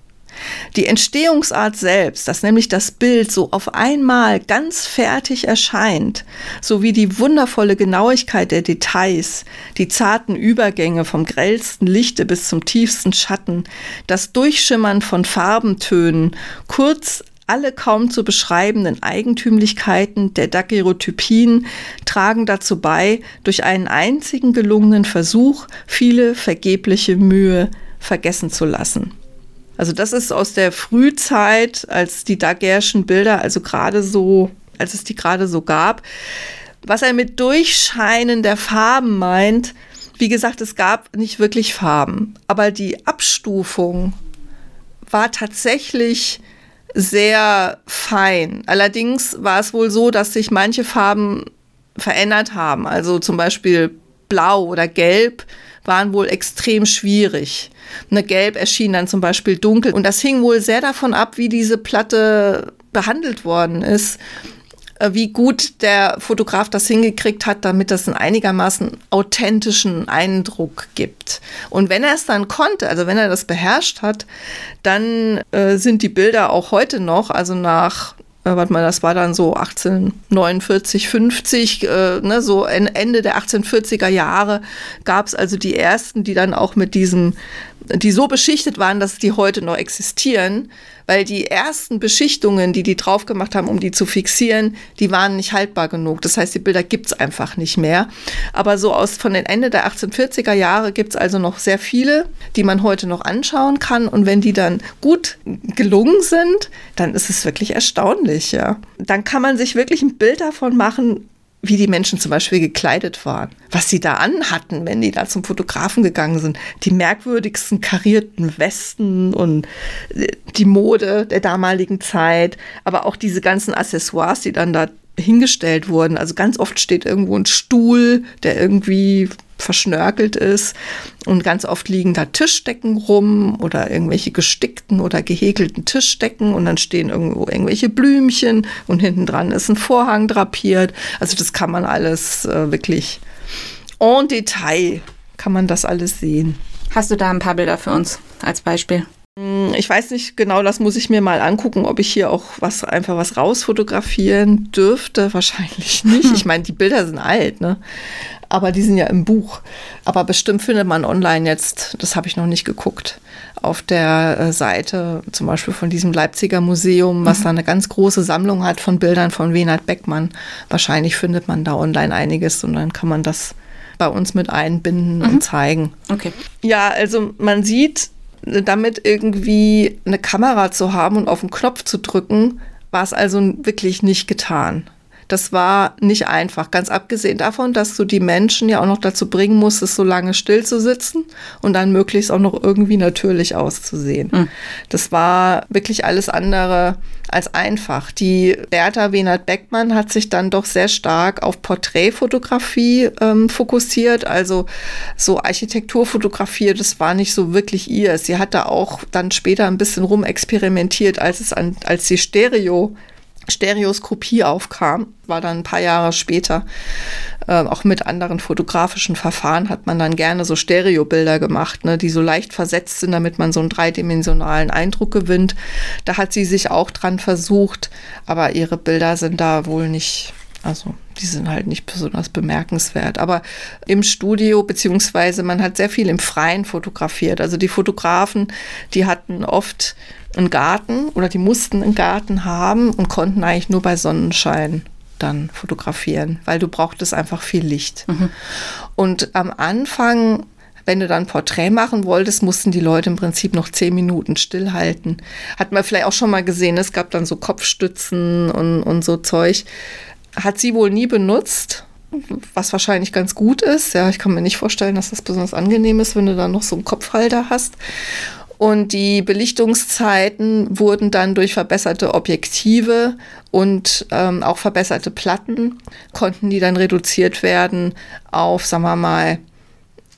Die Entstehungsart selbst, dass nämlich das Bild so auf einmal ganz fertig erscheint, sowie die wundervolle Genauigkeit der Details, die zarten Übergänge vom grellsten Lichte bis zum tiefsten Schatten, das Durchschimmern von Farbentönen, kurz alle kaum zu beschreibenden Eigentümlichkeiten der Daguerreotypien tragen dazu bei, durch einen einzigen gelungenen Versuch viele vergebliche Mühe vergessen zu lassen. Also das ist aus der Frühzeit, als die Daguerre'schen Bilder, also gerade so, als es die gerade so gab. Was er mit Durchscheinen der Farben meint, wie gesagt, es gab nicht wirklich Farben, aber die Abstufung war tatsächlich sehr fein. Allerdings war es wohl so, dass sich manche Farben verändert haben. Also zum Beispiel Blau oder Gelb waren wohl extrem schwierig. Eine Gelb erschien dann zum Beispiel dunkel. Und das hing wohl sehr davon ab, wie diese Platte behandelt worden ist äh, wie gut der Fotograf das hingekriegt hat, damit das einen einigermaßen authentischen Eindruck gibt. Und wenn er es dann konnte, also wenn er das beherrscht hat, dann äh, sind die Bilder auch heute noch, also nach äh, warte mal, das war dann so 1849, 50, äh, ne, so Ende der 1840er Jahre gab es also die ersten, die dann auch mit diesem, die so beschichtet waren, dass die heute noch existieren, weil die ersten Beschichtungen, die die drauf gemacht haben, um die zu fixieren, die waren nicht haltbar genug. Das heißt, die Bilder gibt's einfach nicht mehr. Aber so aus von den Ende der 1840er Jahre gibt's also noch sehr viele, die man heute noch anschauen kann. Und wenn die dann gut gelungen sind, dann ist es wirklich erstaunlich, ja. Dann kann man sich wirklich ein Bild davon machen, wie die Menschen zum Beispiel gekleidet waren, was sie da anhatten, wenn die da zum Fotografen gegangen sind. Die merkwürdigsten karierten Westen und äh, die Mode der damaligen Zeit, aber auch diese ganzen Accessoires, die dann da hingestellt wurden. Also ganz oft steht irgendwo ein Stuhl, der irgendwie verschnörkelt ist. Und ganz oft liegen da Tischdecken rum oder irgendwelche gestickten oder gehäkelten Tischdecken und dann stehen irgendwo irgendwelche Blümchen und hinten dran ist ein Vorhang drapiert. Also das kann man alles äh, wirklich en Detail kann man das alles sehen. Hast du da ein paar Bilder für uns als Beispiel? Hm, ich weiß nicht genau, das muss ich mir mal angucken, ob ich hier auch was einfach was rausfotografieren dürfte. (laughs) Wahrscheinlich nicht. Ich meine, die Bilder sind alt, ne? Aber die sind ja im Buch. Aber bestimmt findet man online jetzt, das habe ich noch nicht geguckt, auf der äh, Seite zum Beispiel von diesem Leipziger Museum, was mhm. da eine ganz große Sammlung hat von Bildern von Wenert Beckmann. Wahrscheinlich findet man da online einiges und dann kann man das bei uns mit einbinden mhm. und zeigen. Okay. Ja, also man sieht, damit irgendwie eine Kamera zu haben und auf den Knopf zu drücken, war es also wirklich nicht getan. Das war nicht einfach, ganz abgesehen davon, dass du die Menschen ja auch noch dazu bringen musstest, so lange still zu sitzen und dann möglichst auch noch irgendwie natürlich auszusehen. Mhm. Das war wirklich alles andere als einfach. Die Bertha Wenert Beckmann hat sich dann doch sehr stark auf Porträtfotografie ähm, fokussiert, also so Architekturfotografie, das war nicht so wirklich ihr. Sie hat da auch dann später ein bisschen rumexperimentiert, als es an, als die Stereo Stereoskopie aufkam, war dann ein paar Jahre später. Äh, auch mit anderen fotografischen Verfahren hat man dann gerne so Stereobilder gemacht, ne, die so leicht versetzt sind, damit man so einen dreidimensionalen Eindruck gewinnt. Da hat sie sich auch dran versucht, aber ihre Bilder sind da wohl nicht, also die sind halt nicht besonders bemerkenswert. Aber im Studio, beziehungsweise man hat sehr viel im Freien fotografiert. Also die Fotografen, die hatten oft einen Garten oder die mussten einen Garten haben und konnten eigentlich nur bei Sonnenschein dann fotografieren, weil du brauchtest einfach viel Licht. Mhm. Und am Anfang, wenn du dann Porträt machen wolltest, mussten die Leute im Prinzip noch zehn Minuten stillhalten. Hat man vielleicht auch schon mal gesehen, es gab dann so Kopfstützen und, und so Zeug. Hat sie wohl nie benutzt, was wahrscheinlich ganz gut ist. Ja, ich kann mir nicht vorstellen, dass das besonders angenehm ist, wenn du dann noch so einen Kopfhalter hast. Und die Belichtungszeiten wurden dann durch verbesserte Objektive und ähm, auch verbesserte Platten, konnten die dann reduziert werden auf, sagen wir mal,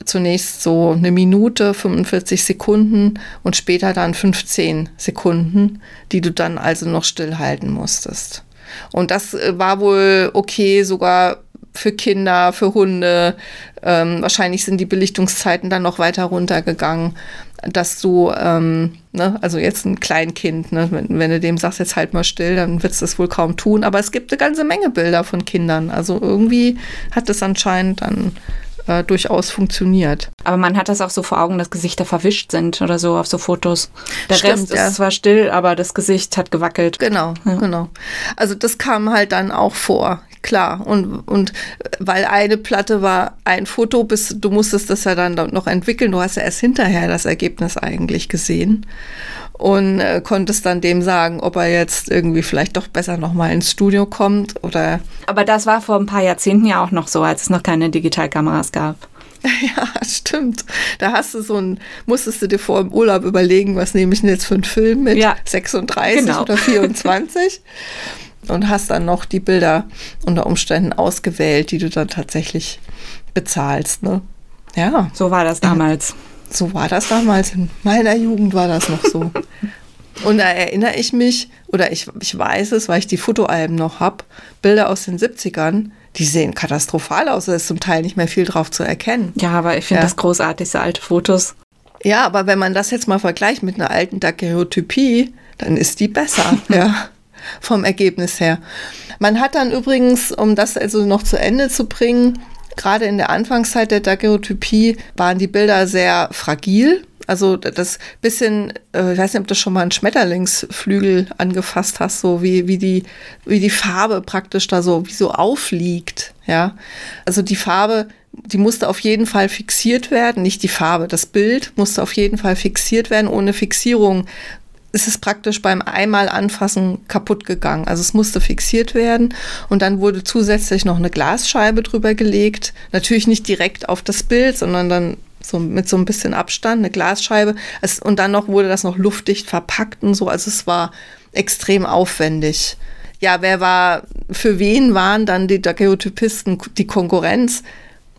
zunächst so eine Minute, 45 Sekunden und später dann 15 Sekunden, die du dann also noch stillhalten musstest. Und das äh, war wohl okay, sogar für Kinder, für Hunde. Ähm, wahrscheinlich sind die Belichtungszeiten dann noch weiter runtergegangen, dass du, ähm, ne, also jetzt ein Kleinkind, ne, wenn, wenn, du dem sagst, jetzt halt mal still, dann wird es das wohl kaum tun. Aber es gibt eine ganze Menge Bilder von Kindern. Also irgendwie hat es anscheinend dann äh, durchaus funktioniert. Aber man hat das auch so vor Augen, dass Gesichter verwischt sind oder so auf so Fotos. Der Stimmt, Rest ja. ist zwar still, aber das Gesicht hat gewackelt. Genau, ja. genau. Also das kam halt dann auch vor klar. Und, und weil eine Platte war ein Foto, bis du musstest das ja dann noch entwickeln. Du hast ja erst hinterher das Ergebnis eigentlich gesehen und äh, konntest dann dem sagen, ob er jetzt irgendwie vielleicht doch besser nochmal ins Studio kommt oder. Aber das war vor ein paar Jahrzehnten ja auch noch so, als es noch keine Digitalkameras gab. (laughs) Ja, stimmt. Da hast du so ein, musstest du dir vor dem Urlaub überlegen, was nehme ich denn jetzt für einen Film mit? Ja, 36 genau. oder 24? (laughs) und hast dann noch die Bilder unter Umständen ausgewählt, die du dann tatsächlich bezahlst. Ne? Ja. So war das damals. So war das damals. In meiner Jugend war das noch so. Und da erinnere ich mich, oder ich, ich weiß es, weil ich die Fotoalben noch habe, Bilder aus den 70ern, die sehen katastrophal aus. Da ist zum Teil nicht mehr viel drauf zu erkennen. Ja, aber ich finde ja. das großartig, so alte Fotos. Ja, aber wenn man das jetzt mal vergleicht mit einer alten Daguerreotypie, dann ist die besser. (laughs) ja vom Ergebnis her. Man hat dann übrigens, um das also noch zu Ende zu bringen, gerade in der Anfangszeit der Daguerreotypie waren die Bilder sehr fragil. Also das bisschen, äh, ich weiß nicht, ob du schon mal einen Schmetterlingsflügel angefasst hast, so wie, wie, die, wie die Farbe praktisch da so, wie so aufliegt. Ja, also die Farbe, die musste auf jeden Fall fixiert werden, nicht die Farbe, das Bild musste auf jeden Fall fixiert werden. Ohne Fixierung ist es praktisch beim einmal anfassen kaputt gegangen. Also es musste fixiert werden und dann wurde zusätzlich noch eine Glasscheibe drüber gelegt. Natürlich nicht direkt auf das Bild, sondern dann so mit so ein bisschen Abstand, eine Glasscheibe. Es, und dann noch wurde das noch luftdicht verpackt und so. Also es war extrem aufwendig. Ja, wer war, für wen waren dann die Daguerreotypisten die Konkurrenz?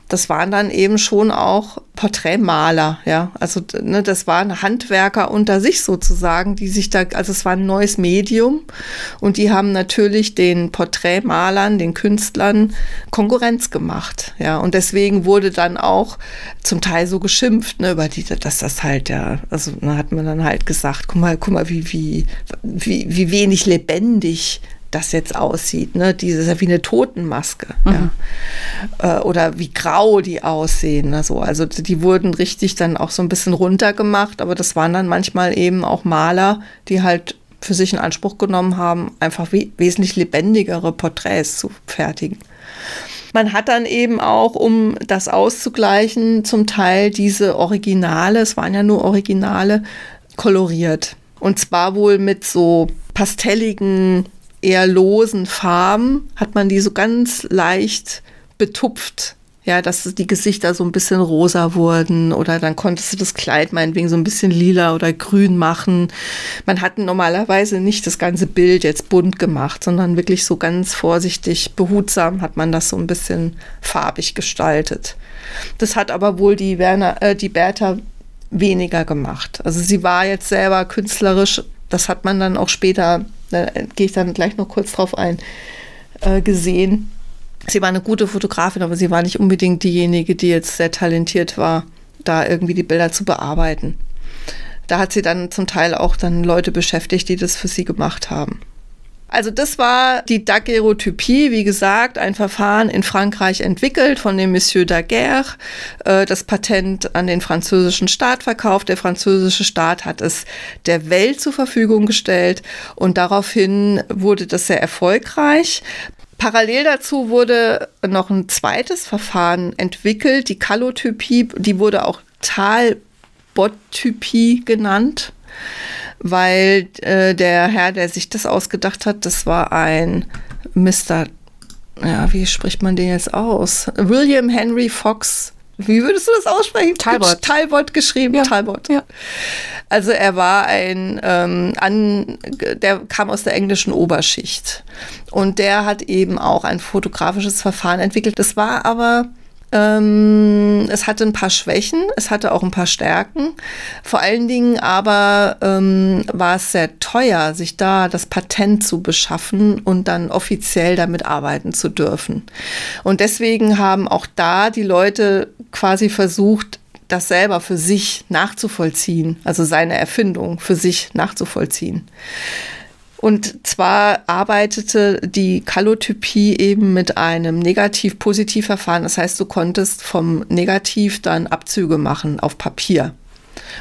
Das waren dann eben schon auch Porträtmaler, ja. Also ne, das waren Handwerker unter sich sozusagen, die sich da, also es war ein neues Medium und die haben natürlich den Porträtmalern, den Künstlern Konkurrenz gemacht, ja. Und deswegen wurde dann auch zum Teil so geschimpft, ne, über die, dass das halt ja, also da hat man dann halt gesagt, guck mal, guck mal, wie, wie, wie, wie wenig lebendig das jetzt aussieht. Ne? Diese ist ja wie eine Totenmaske. Mhm. Ja. Äh, oder wie grau die aussehen. Also, also die wurden richtig dann auch so ein bisschen runtergemacht, aber das waren dann manchmal eben auch Maler, die halt für sich in Anspruch genommen haben, einfach we wesentlich lebendigere Porträts zu fertigen. Man hat dann eben auch, um das auszugleichen, zum Teil diese Originale, es waren ja nur Originale, koloriert. Und zwar wohl mit so pastelligen eher losen Farben hat man die so ganz leicht betupft. Ja, dass die Gesichter so ein bisschen rosa wurden oder dann konntest du das Kleid meinetwegen so ein bisschen lila oder grün machen. Man hat normalerweise nicht das ganze Bild jetzt bunt gemacht, sondern wirklich so ganz vorsichtig, behutsam hat man das so ein bisschen farbig gestaltet. Das hat aber wohl die Werner, äh, die Bertha weniger gemacht. Also sie war jetzt selber künstlerisch, das hat man dann auch später da gehe ich dann gleich noch kurz drauf ein, äh, gesehen. Sie war eine gute Fotografin, aber sie war nicht unbedingt diejenige, die jetzt sehr talentiert war, da irgendwie die Bilder zu bearbeiten. Da hat sie dann zum Teil auch dann Leute beschäftigt, die das für sie gemacht haben. Also das war die Daguerreotypie, wie gesagt, ein Verfahren in Frankreich entwickelt von dem Monsieur Daguerre, äh, das Patent an den französischen Staat verkauft. Der französische Staat hat es der Welt zur Verfügung gestellt und daraufhin wurde das sehr erfolgreich. Parallel dazu wurde noch ein zweites Verfahren entwickelt, die Kallotypie, die wurde auch Talbot-Typie genannt weil äh, der Herr, der sich das ausgedacht hat, das war ein Mr. Ja, wie spricht man den jetzt aus? William Henry Fox. Wie würdest du das aussprechen? Talbot. Talbot geschrieben, ja. Talbot. Ja. Also er war ein, ähm, an, der kam aus der englischen Oberschicht. Und der hat eben auch ein fotografisches Verfahren entwickelt. Das war aber ähm, es hatte ein paar Schwächen, es hatte auch ein paar Stärken. Vor allen Dingen aber ähm, war es sehr teuer, sich da das Patent zu beschaffen und dann offiziell damit arbeiten zu dürfen. Und deswegen haben auch da die Leute quasi versucht, das selber für sich nachzuvollziehen, also seine Erfindung für sich nachzuvollziehen. Und zwar arbeitete die Kallotypie eben mit einem Negativ-Positiv-Verfahren. Das heißt, du konntest vom Negativ dann Abzüge machen auf Papier.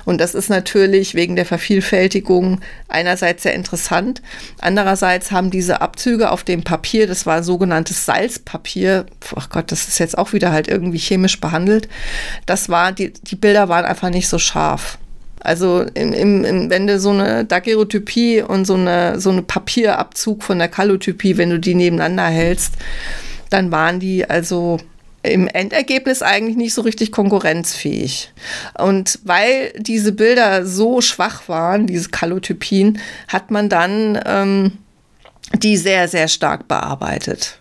Und das ist natürlich wegen der Vervielfältigung einerseits sehr interessant. Andererseits haben diese Abzüge auf dem Papier, das war sogenanntes Salzpapier, ach Gott, das ist jetzt auch wieder halt irgendwie chemisch behandelt. Das war, die, die Bilder waren einfach nicht so scharf. Also im, im, wenn du so eine Daguerreotypie und so eine, so eine Papierabzug von der Kallotypie, wenn du die nebeneinander hältst, dann waren die also im Endergebnis eigentlich nicht so richtig konkurrenzfähig. Und weil diese Bilder so schwach waren, diese Kallotypien, hat man dann ähm, die sehr, sehr stark bearbeitet.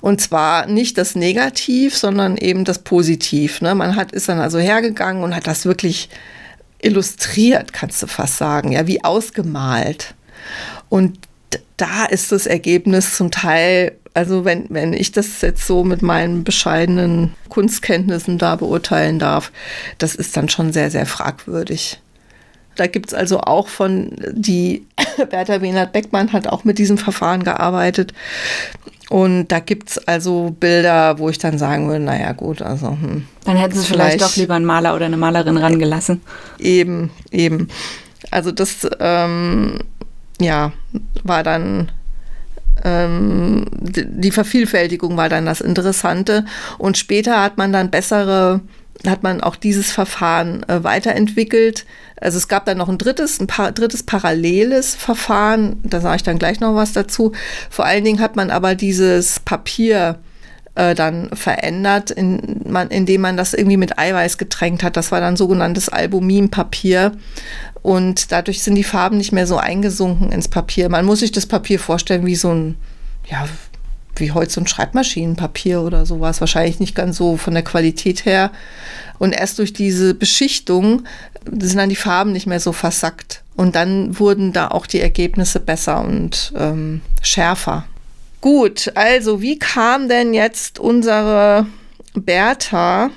Und zwar nicht das Negativ, sondern eben das Positiv. Ne? Man hat, ist dann also hergegangen und hat das wirklich illustriert, kannst du fast sagen, ja, wie ausgemalt. Und da ist das Ergebnis zum Teil, also wenn, wenn ich das jetzt so mit meinen bescheidenen Kunstkenntnissen da beurteilen darf, das ist dann schon sehr, sehr fragwürdig. Da gibt es also auch von, die (laughs) Bertha Wehnert-Beckmann hat auch mit diesem Verfahren gearbeitet. Und da gibt es also Bilder, wo ich dann sagen würde, naja gut, also. Hm, dann hätten sie vielleicht, vielleicht, doch lieber einen Maler oder eine Malerin rangelassen. Eben, eben. Also das, ähm, ja, war dann ähm, die Vervielfältigung war dann das Interessante. Und später hat man dann bessere hat man auch dieses Verfahren äh, weiterentwickelt. Also es gab dann noch ein drittes, ein pa drittes paralleles Verfahren, da sage ich dann gleich noch was dazu. Vor allen Dingen hat man aber dieses Papier äh, dann verändert, in, man, indem man das irgendwie mit Eiweiß getränkt hat. Das war dann sogenanntes Albuminpapier. Und dadurch sind die Farben nicht mehr so eingesunken ins Papier. Man muss sich das Papier vorstellen wie so ein, ja, wie so ein Schreibmaschinenpapier oder sowas. Wahrscheinlich nicht ganz so von der Qualität her. Und erst durch diese Beschichtung sind dann die Farben nicht mehr so versackt. Und dann wurden da auch die Ergebnisse besser und ähm, schärfer. Gut, also wie kam denn jetzt unsere Bertha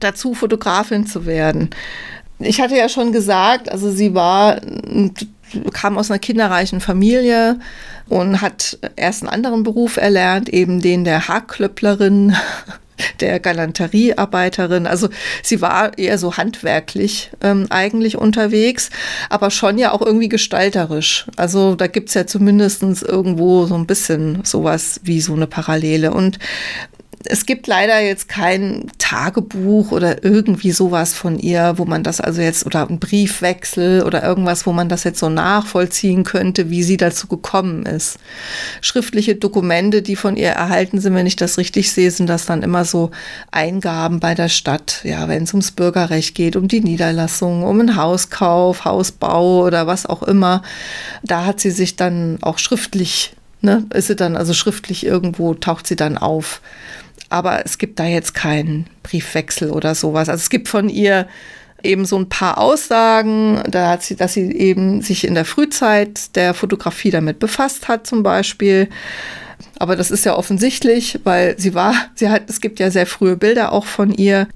dazu, Fotografin zu werden? Ich hatte ja schon gesagt, also sie war, kam aus einer kinderreichen Familie und hat erst einen anderen Beruf erlernt, eben den der Haarklöpplerin (laughs) der Galanteriearbeiterin. Also sie war eher so handwerklich ähm, eigentlich unterwegs, aber schon ja auch irgendwie gestalterisch. Also da gibt es ja zumindest irgendwo so ein bisschen sowas wie so eine Parallele. Und es gibt leider jetzt kein Tagebuch oder irgendwie sowas von ihr, wo man das also jetzt oder ein Briefwechsel oder irgendwas, wo man das jetzt so nachvollziehen könnte, wie sie dazu gekommen ist. Schriftliche Dokumente, die von ihr erhalten sind, wenn ich das richtig sehe, sind das dann immer so Eingaben bei der Stadt. Ja, wenn es ums Bürgerrecht geht, um die Niederlassung, um einen Hauskauf, Hausbau oder was auch immer. Da hat sie sich dann auch schriftlich Ne, ist sie dann also schriftlich irgendwo, taucht sie dann auf aber es gibt da jetzt keinen Briefwechsel oder sowas. Also es gibt von ihr eben so ein paar Aussagen, da hat sie, dass sie eben sich in der Frühzeit der Fotografie damit befasst hat, zum Beispiel. Aber das ist ja offensichtlich, weil sie war, sie hat, es gibt ja sehr frühe Bilder auch von ihr.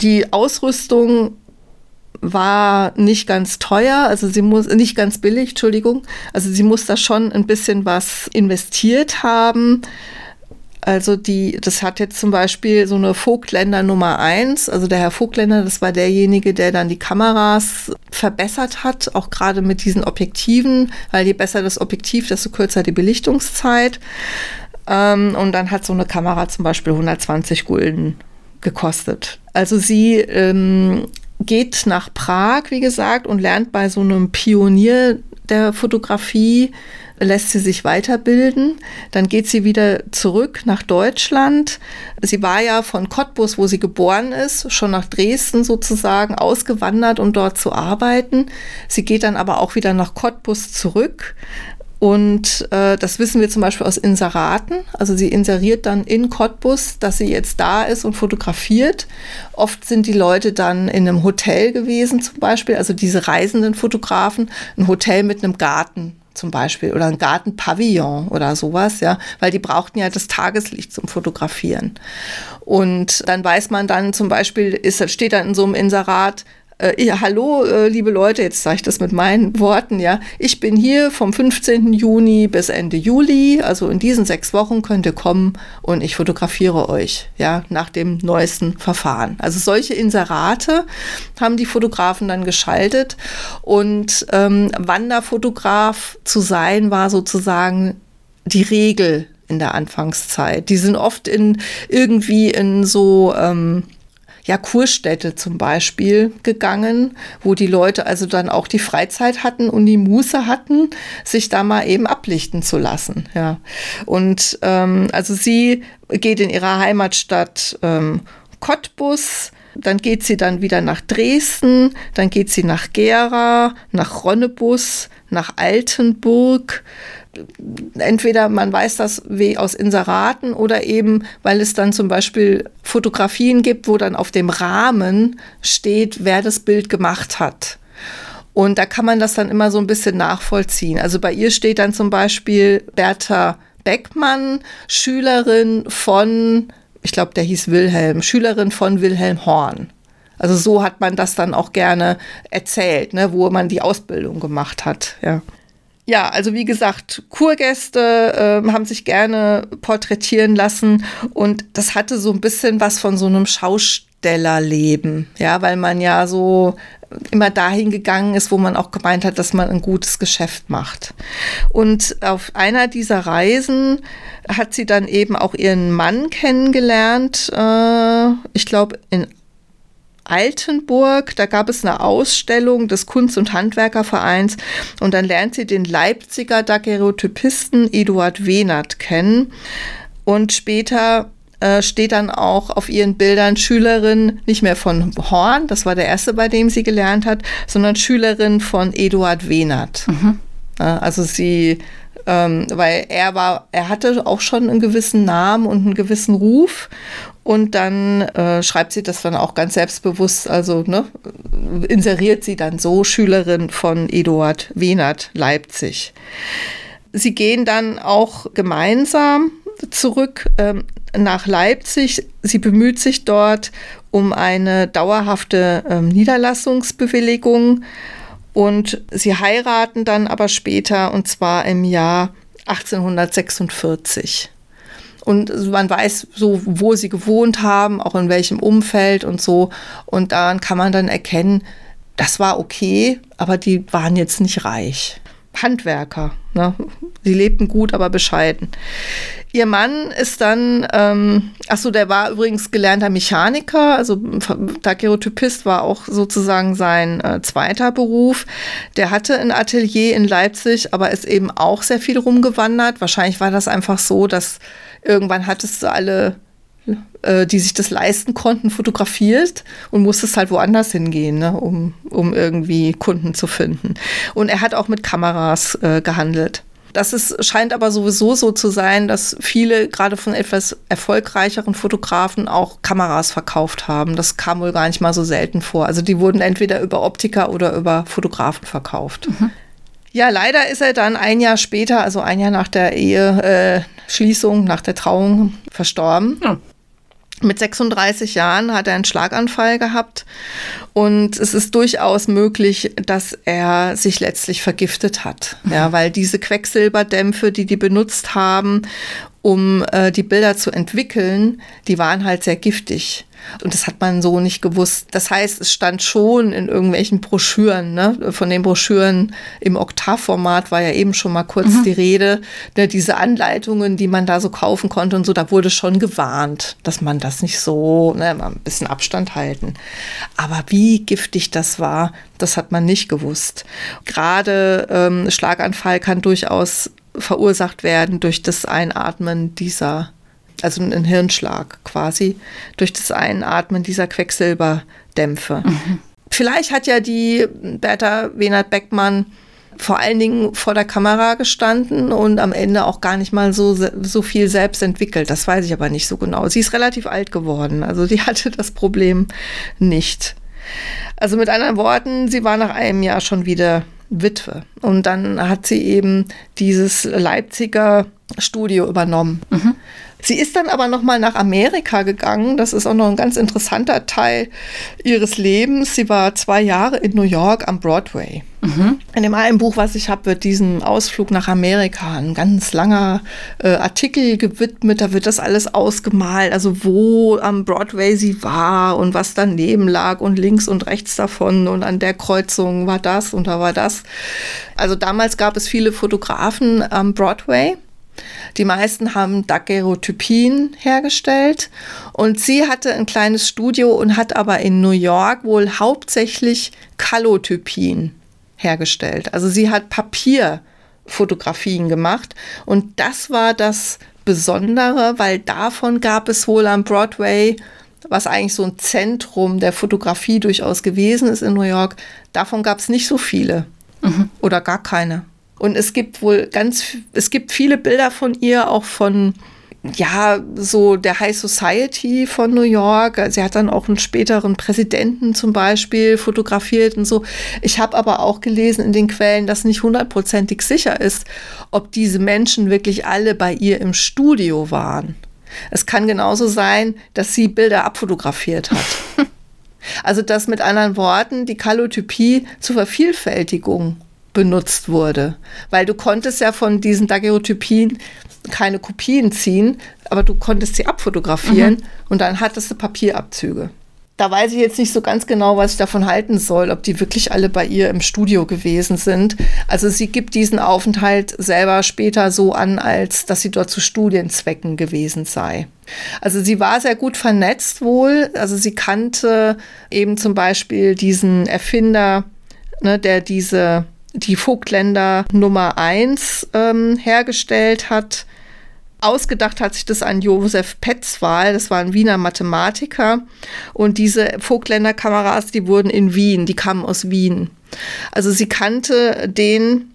Die Ausrüstung war nicht ganz teuer, also sie muss nicht ganz billig, Entschuldigung. Also sie muss da schon ein bisschen was investiert haben. Also die, das hat jetzt zum Beispiel so eine Vogtländer Nummer eins. Also der Herr Vogtländer, das war derjenige, der dann die Kameras verbessert hat, auch gerade mit diesen Objektiven, weil je besser das Objektiv, desto kürzer die Belichtungszeit. Ähm, und dann hat so eine Kamera zum Beispiel 120 Gulden gekostet. Also sie ähm, geht nach Prag, wie gesagt, und lernt bei so einem Pionier der Fotografie lässt sie sich weiterbilden. Dann geht sie wieder zurück nach Deutschland. Sie war ja von Cottbus, wo sie geboren ist, schon nach Dresden sozusagen ausgewandert, um dort zu arbeiten. Sie geht dann aber auch wieder nach Cottbus zurück. Und äh, das wissen wir zum Beispiel aus Inseraten. Also sie inseriert dann in Cottbus, dass sie jetzt da ist und fotografiert. Oft sind die Leute dann in einem Hotel gewesen zum Beispiel, also diese reisenden Fotografen, ein Hotel mit einem Garten zum Beispiel oder ein Gartenpavillon oder sowas, ja, weil die brauchten ja das Tageslicht zum Fotografieren. Und dann weiß man dann zum Beispiel, ist, steht dann in so einem Inserat, äh, ja, hallo, äh, liebe Leute, jetzt sage ich das mit meinen Worten, ja. Ich bin hier vom 15. Juni bis Ende Juli, also in diesen sechs Wochen könnt ihr kommen und ich fotografiere euch, ja, nach dem neuesten Verfahren. Also solche Inserate haben die Fotografen dann geschaltet und ähm, Wanderfotograf zu sein war sozusagen die Regel in der Anfangszeit. Die sind oft in irgendwie in so ähm, ja, Kurstädte zum Beispiel gegangen, wo die Leute also dann auch die Freizeit hatten und die Muße hatten, sich da mal eben ablichten zu lassen. Ja. Und ähm, also sie geht in ihrer Heimatstadt ähm, Cottbus, dann geht sie dann wieder nach Dresden, dann geht sie nach Gera, nach Ronnebus, nach Altenburg, entweder man weiß das wie aus Inseraten oder eben, weil es dann zum Beispiel Fotografien gibt, wo dann auf dem Rahmen steht, wer das Bild gemacht hat. Und da kann man das dann immer so ein bisschen nachvollziehen. Also bei ihr steht dann zum Beispiel Bertha Beckmann, Schülerin von, ich glaube, der hieß Wilhelm, Schülerin von Wilhelm Horn. Also so hat man das dann auch gerne erzählt, ne, wo man die Ausbildung gemacht hat. Ja. Ja, also wie gesagt, Kurgäste äh, haben sich gerne porträtieren lassen und das hatte so ein bisschen was von so einem Schaustellerleben, ja, weil man ja so immer dahin gegangen ist, wo man auch gemeint hat, dass man ein gutes Geschäft macht. Und auf einer dieser Reisen hat sie dann eben auch ihren Mann kennengelernt, äh, ich glaube in Altenburg. Da gab es eine Ausstellung des Kunst- und Handwerkervereins und dann lernt sie den Leipziger Daguerreotypisten Eduard Wehnert kennen. Und später äh, steht dann auch auf ihren Bildern Schülerin nicht mehr von Horn, das war der erste, bei dem sie gelernt hat, sondern Schülerin von Eduard Wehnert. Mhm. Also sie ähm, weil er war, er hatte auch schon einen gewissen Namen und einen gewissen Ruf. Und dann äh, schreibt sie das dann auch ganz selbstbewusst, also ne, inseriert sie dann so Schülerin von Eduard Wehnert, Leipzig. Sie gehen dann auch gemeinsam zurück ähm, nach Leipzig. Sie bemüht sich dort um eine dauerhafte ähm, Niederlassungsbewilligung und sie heiraten dann aber später und zwar im Jahr 1846. Und man weiß so, wo sie gewohnt haben, auch in welchem Umfeld und so. Und daran kann man dann erkennen, das war okay, aber die waren jetzt nicht reich. Handwerker. Ne? Sie lebten gut, aber bescheiden. Ihr Mann ist dann, ähm, achso, der war übrigens gelernter Mechaniker, also Daguerreotypist war auch sozusagen sein äh, zweiter Beruf. Der hatte ein Atelier in Leipzig, aber ist eben auch sehr viel rumgewandert. Wahrscheinlich war das einfach so, dass irgendwann hattest du alle äh, die sich das leisten konnten, fotografiert und musste es halt woanders hingehen, ne, um, um irgendwie Kunden zu finden. Und er hat auch mit Kameras äh, gehandelt. Das ist, scheint aber sowieso so zu sein, dass viele, gerade von etwas erfolgreicheren Fotografen, auch Kameras verkauft haben. Das kam wohl gar nicht mal so selten vor. Also die wurden entweder über Optiker oder über Fotografen verkauft. Mhm. Ja, leider ist er dann ein Jahr später, also ein Jahr nach der Eheschließung, äh, nach der Trauung, verstorben. Ja. Mit 36 Jahren hat er einen Schlaganfall gehabt und es ist durchaus möglich, dass er sich letztlich vergiftet hat. Ja, weil diese Quecksilberdämpfe, die die benutzt haben, um äh, die Bilder zu entwickeln, die waren halt sehr giftig. Und das hat man so nicht gewusst. Das heißt, es stand schon in irgendwelchen Broschüren, ne? von den Broschüren im Oktavformat war ja eben schon mal kurz mhm. die Rede, ne? diese Anleitungen, die man da so kaufen konnte und so, da wurde schon gewarnt, dass man das nicht so, ne, mal ein bisschen Abstand halten. Aber wie giftig das war, das hat man nicht gewusst. Gerade ähm, Schlaganfall kann durchaus verursacht werden durch das Einatmen dieser also ein Hirnschlag quasi, durch das Einatmen dieser Quecksilberdämpfe. Mhm. Vielleicht hat ja die Bertha Wenert Beckmann vor allen Dingen vor der Kamera gestanden und am Ende auch gar nicht mal so, so viel selbst entwickelt. Das weiß ich aber nicht so genau. Sie ist relativ alt geworden, also die (laughs) hatte das Problem nicht. Also mit anderen Worten, sie war nach einem Jahr schon wieder Witwe. Und dann hat sie eben dieses Leipziger Studio übernommen. Mhm. Sie ist dann aber noch mal nach Amerika gegangen. Das ist auch noch ein ganz interessanter Teil ihres Lebens. Sie war zwei Jahre in New York am Broadway. Mhm. In dem einen Buch, was ich habe, wird diesem Ausflug nach Amerika ein ganz langer äh, Artikel gewidmet. Da wird das alles ausgemalt, also wo am Broadway sie war und was daneben lag und links und rechts davon und an der Kreuzung war das und da war das. Also damals gab es viele Fotografen am Broadway. Die meisten haben Daguerreotypien hergestellt und sie hatte ein kleines Studio und hat aber in New York wohl hauptsächlich Kalotypien hergestellt. Also sie hat Papierfotografien gemacht und das war das Besondere, weil davon gab es wohl am Broadway was eigentlich so ein Zentrum der Fotografie durchaus gewesen ist in New York, davon gab es nicht so viele mhm. oder gar keine. Und es gibt wohl ganz, es gibt viele Bilder von ihr, auch von, ja, so der High Society von New York. Sie hat dann auch einen späteren Präsidenten zum Beispiel fotografiert und so. Ich habe aber auch gelesen in den Quellen, dass nicht hundertprozentig sicher ist, ob diese Menschen wirklich alle bei ihr im Studio waren. Es kann genauso sein, dass sie Bilder abfotografiert hat. (laughs) also, dass mit anderen Worten die Kalotypie zur Vervielfältigung benutzt wurde. Weil du konntest ja von diesen Daguerreotypien keine Kopien ziehen, aber du konntest sie abfotografieren mhm. und dann hattest du Papierabzüge. Da weiß ich jetzt nicht so ganz genau, was ich davon halten soll, ob die wirklich alle bei ihr im Studio gewesen sind. Also sie gibt diesen Aufenthalt selber später so an, als dass sie dort zu Studienzwecken gewesen sei. Also sie war sehr gut vernetzt wohl. Also sie kannte eben zum Beispiel diesen Erfinder, ne, der diese die Vogtländer Nummer 1 ähm, hergestellt hat. Ausgedacht hat sich das an Josef Petzval, das war ein Wiener Mathematiker. Und diese Vogtländer Kameras, die wurden in Wien, die kamen aus Wien. Also sie kannte den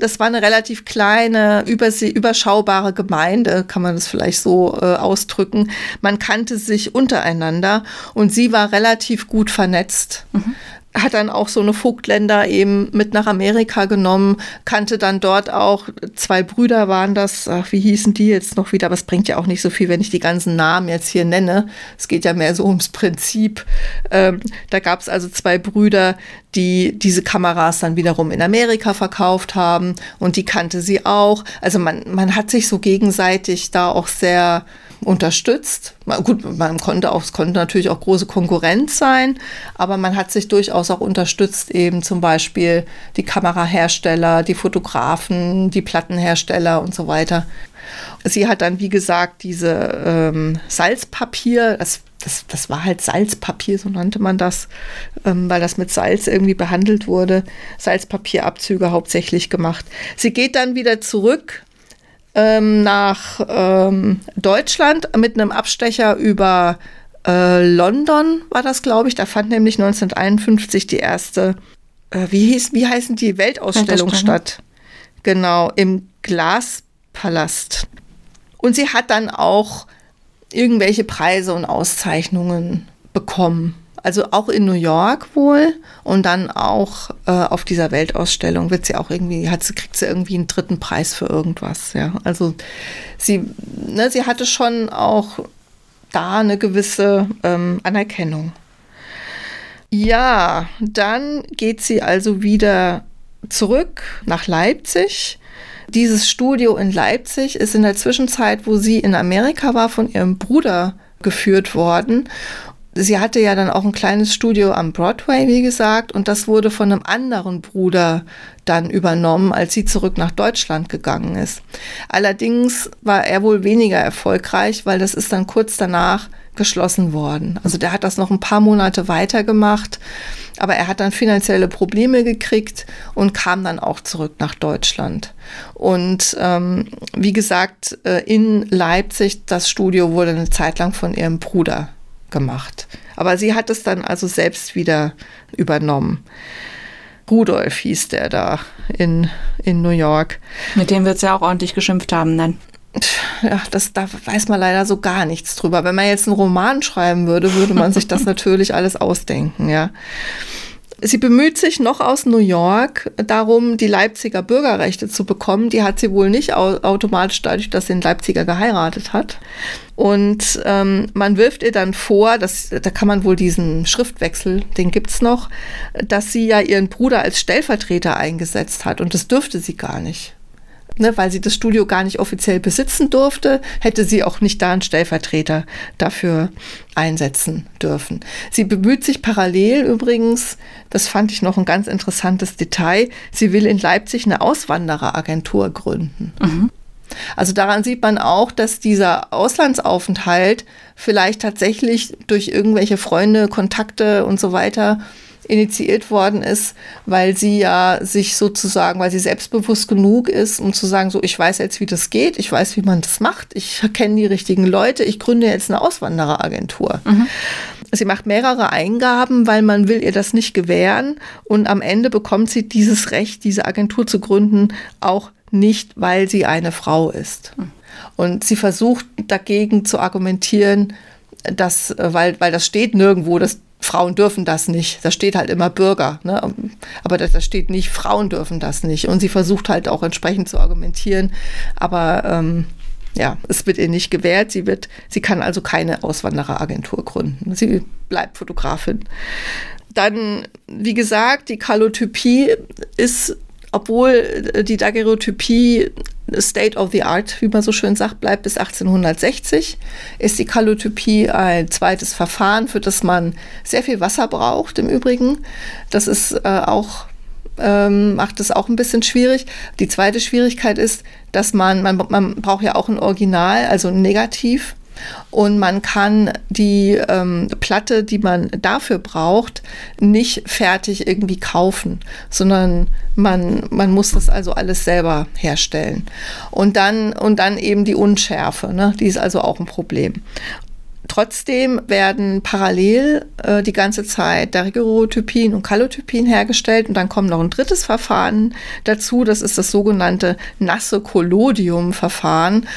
das war eine relativ kleine, überschaubare Gemeinde, kann man das vielleicht so äh, ausdrücken. Man kannte sich untereinander und sie war relativ gut vernetzt. Mhm hat dann auch so eine Vogtländer eben mit nach Amerika genommen, kannte dann dort auch, zwei Brüder waren das, ach, wie hießen die jetzt noch wieder, aber es bringt ja auch nicht so viel, wenn ich die ganzen Namen jetzt hier nenne. Es geht ja mehr so ums Prinzip. Ähm, da gab es also zwei Brüder, die diese Kameras dann wiederum in Amerika verkauft haben und die kannte sie auch. Also man, man hat sich so gegenseitig da auch sehr unterstützt. Gut, man konnte auch, es konnte natürlich auch große Konkurrenz sein, aber man hat sich durchaus auch unterstützt, eben zum Beispiel die Kamerahersteller, die Fotografen, die Plattenhersteller und so weiter. Sie hat dann, wie gesagt, diese ähm, Salzpapier, das, das, das war halt Salzpapier, so nannte man das, ähm, weil das mit Salz irgendwie behandelt wurde, Salzpapierabzüge hauptsächlich gemacht. Sie geht dann wieder zurück ähm, nach ähm, Deutschland mit einem Abstecher über äh, London, war das, glaube ich. Da fand nämlich 1951 die erste, äh, wie, hieß, wie heißen die, Weltausstellung statt. Genau, im Glaspalast. Und sie hat dann auch irgendwelche Preise und Auszeichnungen bekommen. Also auch in New York wohl und dann auch äh, auf dieser Weltausstellung wird sie auch irgendwie, hat sie, kriegt sie irgendwie einen dritten Preis für irgendwas, ja. Also sie, ne, sie hatte schon auch da eine gewisse ähm, Anerkennung. Ja, dann geht sie also wieder zurück nach Leipzig. Dieses Studio in Leipzig ist in der Zwischenzeit, wo sie in Amerika war, von ihrem Bruder geführt worden sie hatte ja dann auch ein kleines Studio am Broadway, wie gesagt, und das wurde von einem anderen Bruder dann übernommen, als sie zurück nach Deutschland gegangen ist. Allerdings war er wohl weniger erfolgreich, weil das ist dann kurz danach geschlossen worden. Also der hat das noch ein paar Monate weitergemacht, aber er hat dann finanzielle Probleme gekriegt und kam dann auch zurück nach Deutschland. Und ähm, wie gesagt, äh, in Leipzig, das Studio wurde eine Zeit lang von ihrem Bruder gemacht. Aber sie hat es dann also selbst wieder übernommen. Rudolf hieß der da in, in New York. Mit dem wird es ja auch ordentlich geschimpft haben dann. Ja, das, da weiß man leider so gar nichts drüber. Wenn man jetzt einen Roman schreiben würde, würde man sich das (laughs) natürlich alles ausdenken, ja. Sie bemüht sich noch aus New York darum, die Leipziger Bürgerrechte zu bekommen. Die hat sie wohl nicht automatisch dadurch, dass sie einen Leipziger geheiratet hat. Und ähm, man wirft ihr dann vor, dass, da kann man wohl diesen Schriftwechsel, den gibt's noch, dass sie ja ihren Bruder als Stellvertreter eingesetzt hat. Und das dürfte sie gar nicht ne, weil sie das Studio gar nicht offiziell besitzen durfte, hätte sie auch nicht da einen Stellvertreter dafür einsetzen dürfen. Sie bemüht sich parallel übrigens, das fand ich noch ein ganz interessantes Detail, sie will in Leipzig eine Auswandereragentur gründen. Mhm. Also daran sieht man auch, dass dieser Auslandsaufenthalt vielleicht tatsächlich durch irgendwelche Freunde, Kontakte und so weiter initiiert worden ist, weil sie ja sich sozusagen, weil sie selbstbewusst genug ist, um zu sagen, so, ich weiß jetzt, wie das geht, ich weiß, wie man das macht, ich kenne die richtigen Leute, ich gründe jetzt eine Auswandereragentur. Mhm. Sie macht mehrere Eingaben, weil man will ihr das nicht gewähren und am Ende bekommt sie dieses Recht, diese Agentur zu gründen, auch nicht, weil sie eine Frau ist. Mhm. Und sie versucht dagegen zu argumentieren, dass, weil, weil das steht nirgendwo, dass Frauen dürfen das nicht. Da steht halt immer Bürger. Ne? Aber da steht nicht, Frauen dürfen das nicht. Und sie versucht halt auch entsprechend zu argumentieren. Aber ähm, ja, es wird ihr nicht gewährt. Sie, wird, sie kann also keine Auswandereragentur gründen. Sie bleibt Fotografin. Dann, wie gesagt, die Kalotypie ist obwohl die Daguerreotypie State of the Art, wie man so schön sagt, bleibt bis 1860, ist die Kalotypie ein zweites Verfahren, für das man sehr viel Wasser braucht im Übrigen. Das ist äh, auch ähm, macht es auch ein bisschen schwierig. Die zweite Schwierigkeit ist, dass man, man, man braucht ja auch ein Original, also ein Negativ. Und man kann die ähm, Platte, die man dafür braucht, nicht fertig irgendwie kaufen, sondern man, man muss das also alles selber herstellen. Und dann, und dann eben die Unschärfe, ne? die ist also auch ein Problem. Trotzdem werden parallel äh, die ganze Zeit Daguerreotypin und Kallotypin hergestellt und dann kommt noch ein drittes Verfahren dazu, das ist das sogenannte nasse Collodium-Verfahren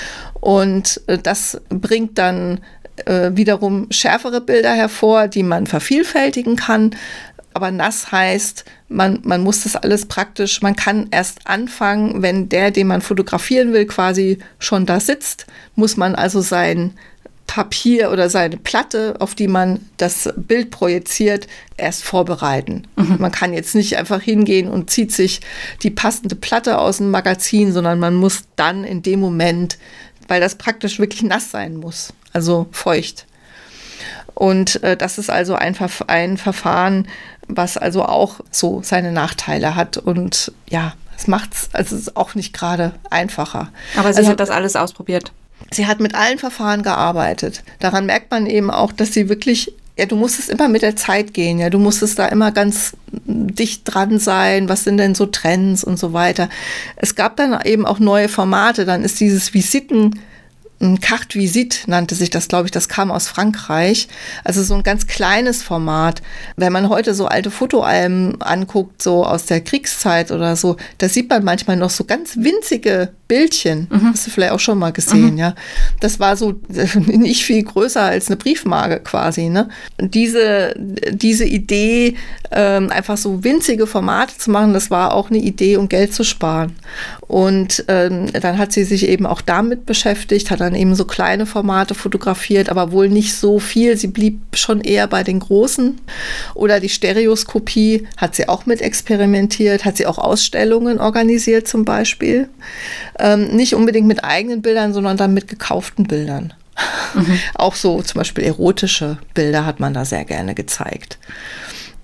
und äh, das bringt dann äh, wiederum schärfere Bilder hervor, die man vervielfältigen kann. Aber nass heißt, man, man muss das alles praktisch, man kann erst anfangen, wenn der, den man fotografieren will, quasi schon da sitzt, muss man also sein Papier oder seine Platte, auf die man das Bild projiziert, erst vorbereiten. Mhm. Man kann jetzt nicht einfach hingehen und zieht sich die passende Platte aus dem Magazin, sondern man muss dann in dem Moment, weil das praktisch wirklich nass sein muss, also feucht. Und äh, das ist also ein, Verf ein Verfahren, was also auch so seine Nachteile hat. Und ja, es macht es also auch nicht gerade einfacher. Aber sie also, hat das alles ausprobiert. Sie hat mit allen Verfahren gearbeitet. Daran merkt man eben auch, dass sie wirklich ja, du musstest immer mit der Zeit gehen, ja, du musstest da immer ganz dicht dran sein, was sind denn so Trends und so weiter. Es gab dann eben auch neue Formate, dann ist dieses Visiten Carte Visite nannte sich das, glaube ich, das kam aus Frankreich. Also so ein ganz kleines Format. Wenn man heute so alte Fotoalben anguckt, so aus der Kriegszeit oder so, da sieht man manchmal noch so ganz winzige Bildchen. Mhm. Hast du vielleicht auch schon mal gesehen, mhm. ja. Das war so (laughs) nicht viel größer als eine Briefmarke quasi, ne? diese, diese Idee, ähm, einfach so winzige Formate zu machen, das war auch eine Idee, um Geld zu sparen. Und ähm, dann hat sie sich eben auch damit beschäftigt, hat dann eben so kleine Formate fotografiert, aber wohl nicht so viel. Sie blieb schon eher bei den großen. Oder die Stereoskopie hat sie auch mit experimentiert, hat sie auch Ausstellungen organisiert zum Beispiel. Ähm, nicht unbedingt mit eigenen Bildern, sondern dann mit gekauften Bildern. Mhm. (laughs) Auch so zum Beispiel erotische Bilder hat man da sehr gerne gezeigt.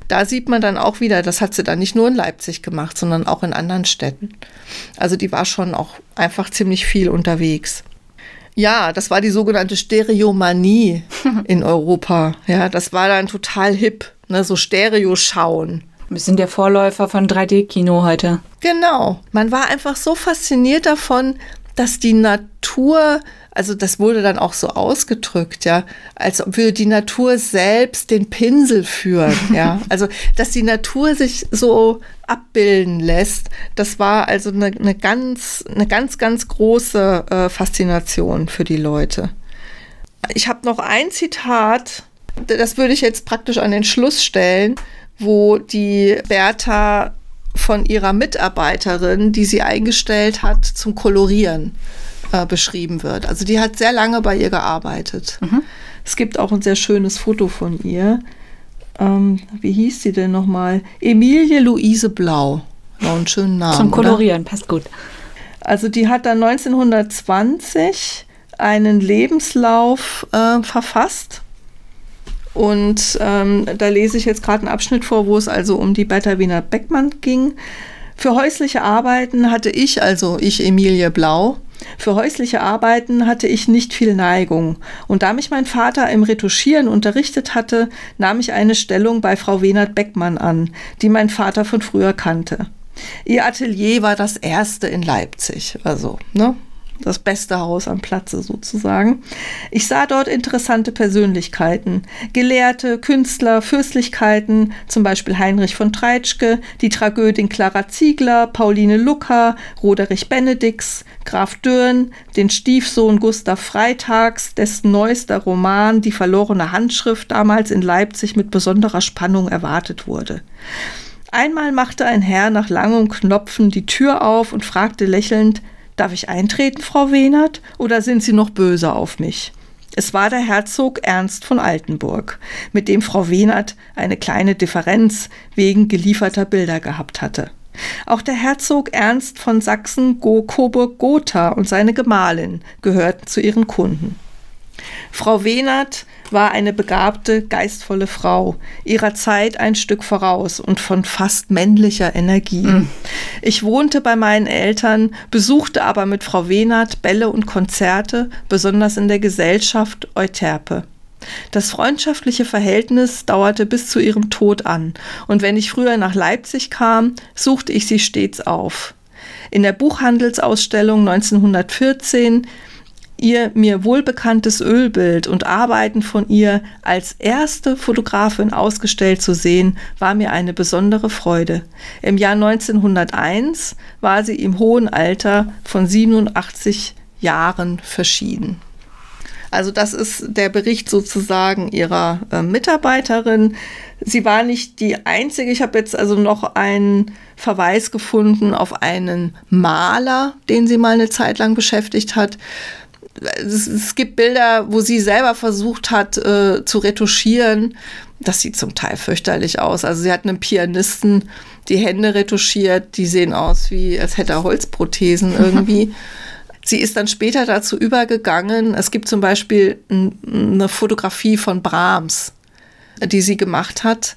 Da sieht man dann auch wieder, das hat sie dann nicht nur in Leipzig gemacht, sondern auch in anderen Städten. Also die war schon auch einfach ziemlich viel unterwegs. Ja, das war die sogenannte Stereomanie (laughs) in Europa. Ja, das war dann total hip, ne, so Stereo schauen. Wir sind der Vorläufer von 3D-Kino heute. Genau. Man war einfach so fasziniert davon, dass die Natur, also das wurde dann auch so ausgedrückt, ja, als ob wir die Natur selbst den Pinsel führen, (laughs) ja. Also, dass die Natur sich so abbilden lässt, das war also eine, eine ganz, eine ganz, ganz große äh, Faszination für die Leute. Ich habe noch ein Zitat, das würde ich jetzt praktisch an den Schluss stellen wo die Bertha von ihrer Mitarbeiterin, die sie eingestellt hat, zum Kolorieren äh, beschrieben wird. Also die hat sehr lange bei ihr gearbeitet. Mhm. Es gibt auch ein sehr schönes Foto von ihr. Ähm, wie hieß sie denn nochmal? Emilie Luise Blau. Noch einen schönen Namen. Zum Kolorieren, oder? passt gut. Also die hat dann 1920 einen Lebenslauf äh, verfasst und ähm, da lese ich jetzt gerade einen Abschnitt vor, wo es also um die Bertha Wiener Beckmann ging. Für häusliche Arbeiten hatte ich, also ich Emilie Blau, für häusliche Arbeiten hatte ich nicht viel Neigung. Und da mich mein Vater im Retuschieren unterrichtet hatte, nahm ich eine Stellung bei Frau Wenert Beckmann an, die mein Vater von früher kannte. Ihr Atelier war das erste in Leipzig, also, ne? Das beste Haus am Platze sozusagen. Ich sah dort interessante Persönlichkeiten, Gelehrte, Künstler, Fürstlichkeiten, zum Beispiel Heinrich von Treitschke, die Tragödin Clara Ziegler, Pauline Lucker, Roderich Benedix, Graf Dürn, den Stiefsohn Gustav Freitags, dessen neuester Roman Die verlorene Handschrift damals in Leipzig mit besonderer Spannung erwartet wurde. Einmal machte ein Herr nach langem Knopfen die Tür auf und fragte lächelnd, Darf ich eintreten, Frau Wehnert, oder sind Sie noch böse auf mich? Es war der Herzog Ernst von Altenburg, mit dem Frau Wehnert eine kleine Differenz wegen gelieferter Bilder gehabt hatte. Auch der Herzog Ernst von Sachsen-Coburg-Gotha und seine Gemahlin gehörten zu ihren Kunden. Frau Wehnert war eine begabte, geistvolle Frau, ihrer Zeit ein Stück voraus und von fast männlicher Energie. Mhm. Ich wohnte bei meinen Eltern, besuchte aber mit Frau Wehnert Bälle und Konzerte, besonders in der Gesellschaft Euterpe. Das freundschaftliche Verhältnis dauerte bis zu ihrem Tod an, und wenn ich früher nach Leipzig kam, suchte ich sie stets auf. In der Buchhandelsausstellung 1914 Ihr mir wohlbekanntes Ölbild und Arbeiten von ihr als erste Fotografin ausgestellt zu sehen, war mir eine besondere Freude. Im Jahr 1901 war sie im hohen Alter von 87 Jahren verschieden. Also das ist der Bericht sozusagen ihrer äh, Mitarbeiterin. Sie war nicht die einzige. Ich habe jetzt also noch einen Verweis gefunden auf einen Maler, den sie mal eine Zeit lang beschäftigt hat. Es, es gibt Bilder, wo sie selber versucht hat äh, zu retuschieren. Das sieht zum Teil fürchterlich aus. Also sie hat einem Pianisten die Hände retuschiert. Die sehen aus wie, als hätte er Holzprothesen (laughs) irgendwie. Sie ist dann später dazu übergegangen, es gibt zum Beispiel eine Fotografie von Brahms, die sie gemacht hat.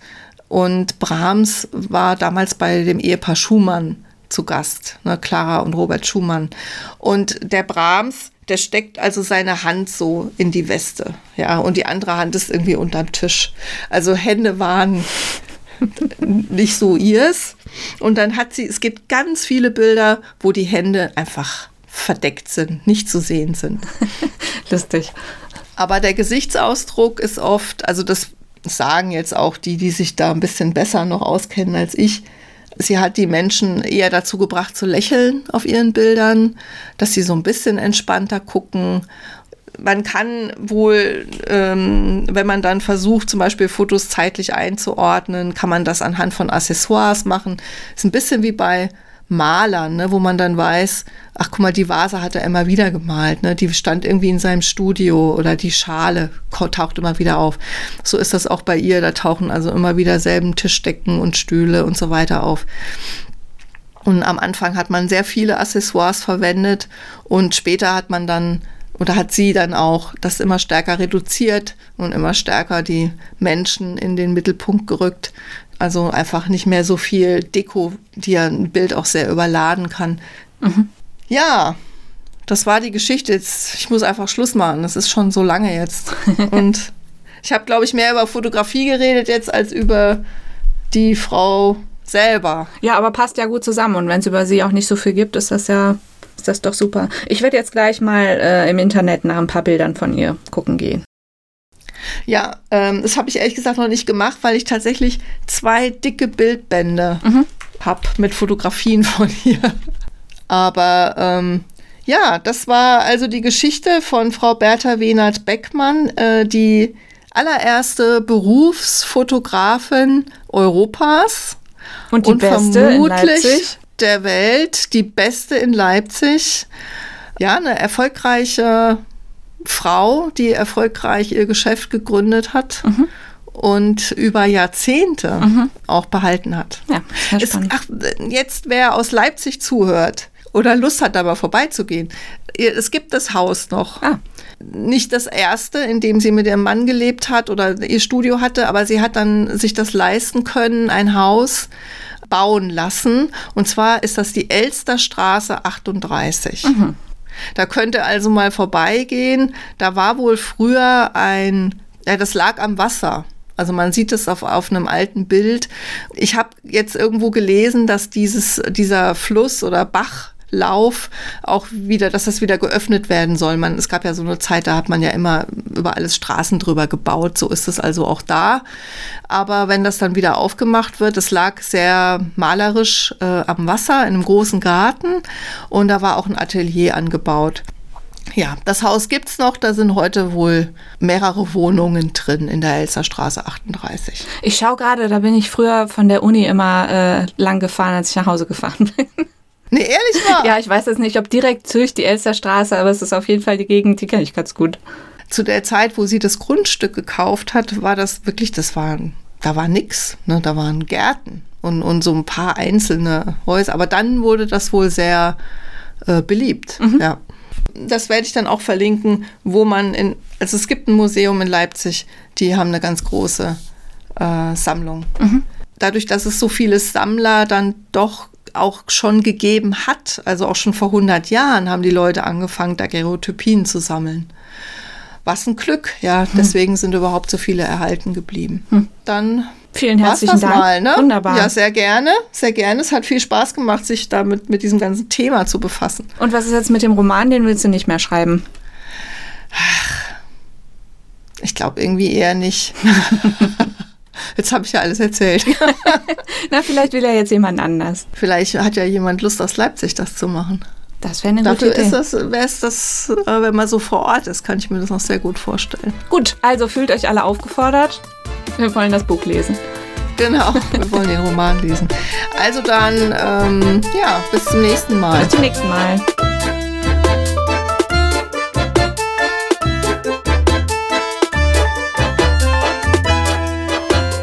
Und Brahms war damals bei dem Ehepaar Schumann zu Gast, ne, Clara und Robert Schumann. Und der Brahms, der steckt also seine Hand so in die Weste, ja, und die andere Hand ist irgendwie unterm Tisch. Also Hände waren (laughs) nicht so ihrs. Und dann hat sie, es gibt ganz viele Bilder, wo die Hände einfach verdeckt sind, nicht zu sehen sind. (laughs) Lustig. Aber der Gesichtsausdruck ist oft, also das sagen jetzt auch die, die sich da ein bisschen besser noch auskennen als ich. Sie hat die Menschen eher dazu gebracht zu lächeln auf ihren Bildern, dass sie so ein bisschen entspannter gucken. Man kann wohl, ähm, wenn man dann versucht, zum Beispiel Fotos zeitlich einzuordnen, kann man das anhand von Accessoires machen. Ist ein bisschen wie bei Malern, ne, wo man dann weiß, ach guck mal, die Vase hat er immer wieder gemalt, ne, die stand irgendwie in seinem Studio oder die Schale taucht immer wieder auf. So ist das auch bei ihr, da tauchen also immer wieder selben Tischdecken und Stühle und so weiter auf. Und am Anfang hat man sehr viele Accessoires verwendet und später hat man dann oder hat sie dann auch das immer stärker reduziert und immer stärker die Menschen in den Mittelpunkt gerückt. Also einfach nicht mehr so viel Deko, die ja ein Bild auch sehr überladen kann. Mhm. Ja, das war die Geschichte. Jetzt, ich muss einfach Schluss machen. Das ist schon so lange jetzt. (laughs) Und ich habe, glaube ich, mehr über Fotografie geredet jetzt als über die Frau selber. Ja, aber passt ja gut zusammen. Und wenn es über sie auch nicht so viel gibt, ist das ja ist das doch super. Ich werde jetzt gleich mal äh, im Internet nach ein paar Bildern von ihr gucken gehen. Ja, ähm, das habe ich ehrlich gesagt noch nicht gemacht, weil ich tatsächlich zwei dicke Bildbände mhm. habe mit Fotografien von ihr. Aber ähm, ja, das war also die Geschichte von Frau Bertha Wenert Beckmann, äh, die allererste Berufsfotografin Europas. Und die und beste vermutlich der Welt, die beste in Leipzig. Ja, eine erfolgreiche Frau, die erfolgreich ihr Geschäft gegründet hat. Mhm. Und über Jahrzehnte mhm. auch behalten hat. Ja, ist, ach, jetzt, wer aus Leipzig zuhört oder Lust hat, aber vorbeizugehen, es gibt das Haus noch. Ah. Nicht das erste, in dem sie mit ihrem Mann gelebt hat oder ihr Studio hatte, aber sie hat dann sich das leisten können, ein Haus bauen lassen. Und zwar ist das die Elsterstraße 38. Mhm. Da könnte also mal vorbeigehen. Da war wohl früher ein, ja, das lag am Wasser. Also man sieht es auf, auf einem alten Bild. Ich habe jetzt irgendwo gelesen, dass dieses, dieser Fluss oder Bach Lauf auch wieder, dass das wieder geöffnet werden soll. Man, es gab ja so eine Zeit, da hat man ja immer über alles Straßen drüber gebaut. So ist es also auch da. Aber wenn das dann wieder aufgemacht wird, es lag sehr malerisch äh, am Wasser in einem großen Garten und da war auch ein Atelier angebaut. Ja, das Haus gibt's noch. Da sind heute wohl mehrere Wohnungen drin in der Elsterstraße 38. Ich schaue gerade, da bin ich früher von der Uni immer äh, lang gefahren, als ich nach Hause gefahren bin. Nee, ehrlich mal. (laughs) ja, ich weiß jetzt nicht, ob direkt durch die Elsterstraße, aber es ist auf jeden Fall die Gegend, die kenne ich ganz gut. Zu der Zeit, wo sie das Grundstück gekauft hat, war das wirklich, das war, da war nix. Ne? Da waren Gärten und, und so ein paar einzelne Häuser. Aber dann wurde das wohl sehr äh, beliebt. Mhm. Ja. Das werde ich dann auch verlinken, wo man in, also es gibt ein Museum in Leipzig, die haben eine ganz große äh, Sammlung. Mhm. Dadurch, dass es so viele Sammler dann doch auch schon gegeben hat. Also auch schon vor 100 Jahren haben die Leute angefangen, Daguerreotypien zu sammeln. Was ein Glück, ja. Hm. Deswegen sind überhaupt so viele erhalten geblieben. Hm. Dann Vielen herzlichen Dank. Mal, ne? Wunderbar. Ja, sehr gerne, sehr gerne. Es hat viel Spaß gemacht, sich damit mit diesem ganzen Thema zu befassen. Und was ist jetzt mit dem Roman? Den willst du nicht mehr schreiben? Ich glaube irgendwie eher nicht. (laughs) Jetzt habe ich ja alles erzählt. (laughs) Na, vielleicht will ja jetzt jemand anders. Vielleicht hat ja jemand Lust aus Leipzig, das zu machen. Das wäre eine Dafür gute Idee. ist das, wäre es das, äh, wenn man so vor Ort ist, kann ich mir das noch sehr gut vorstellen. Gut, also fühlt euch alle aufgefordert. Wir wollen das Buch lesen. Genau, wir wollen den Roman lesen. Also dann, ähm, ja, bis zum nächsten Mal. Bis zum nächsten Mal.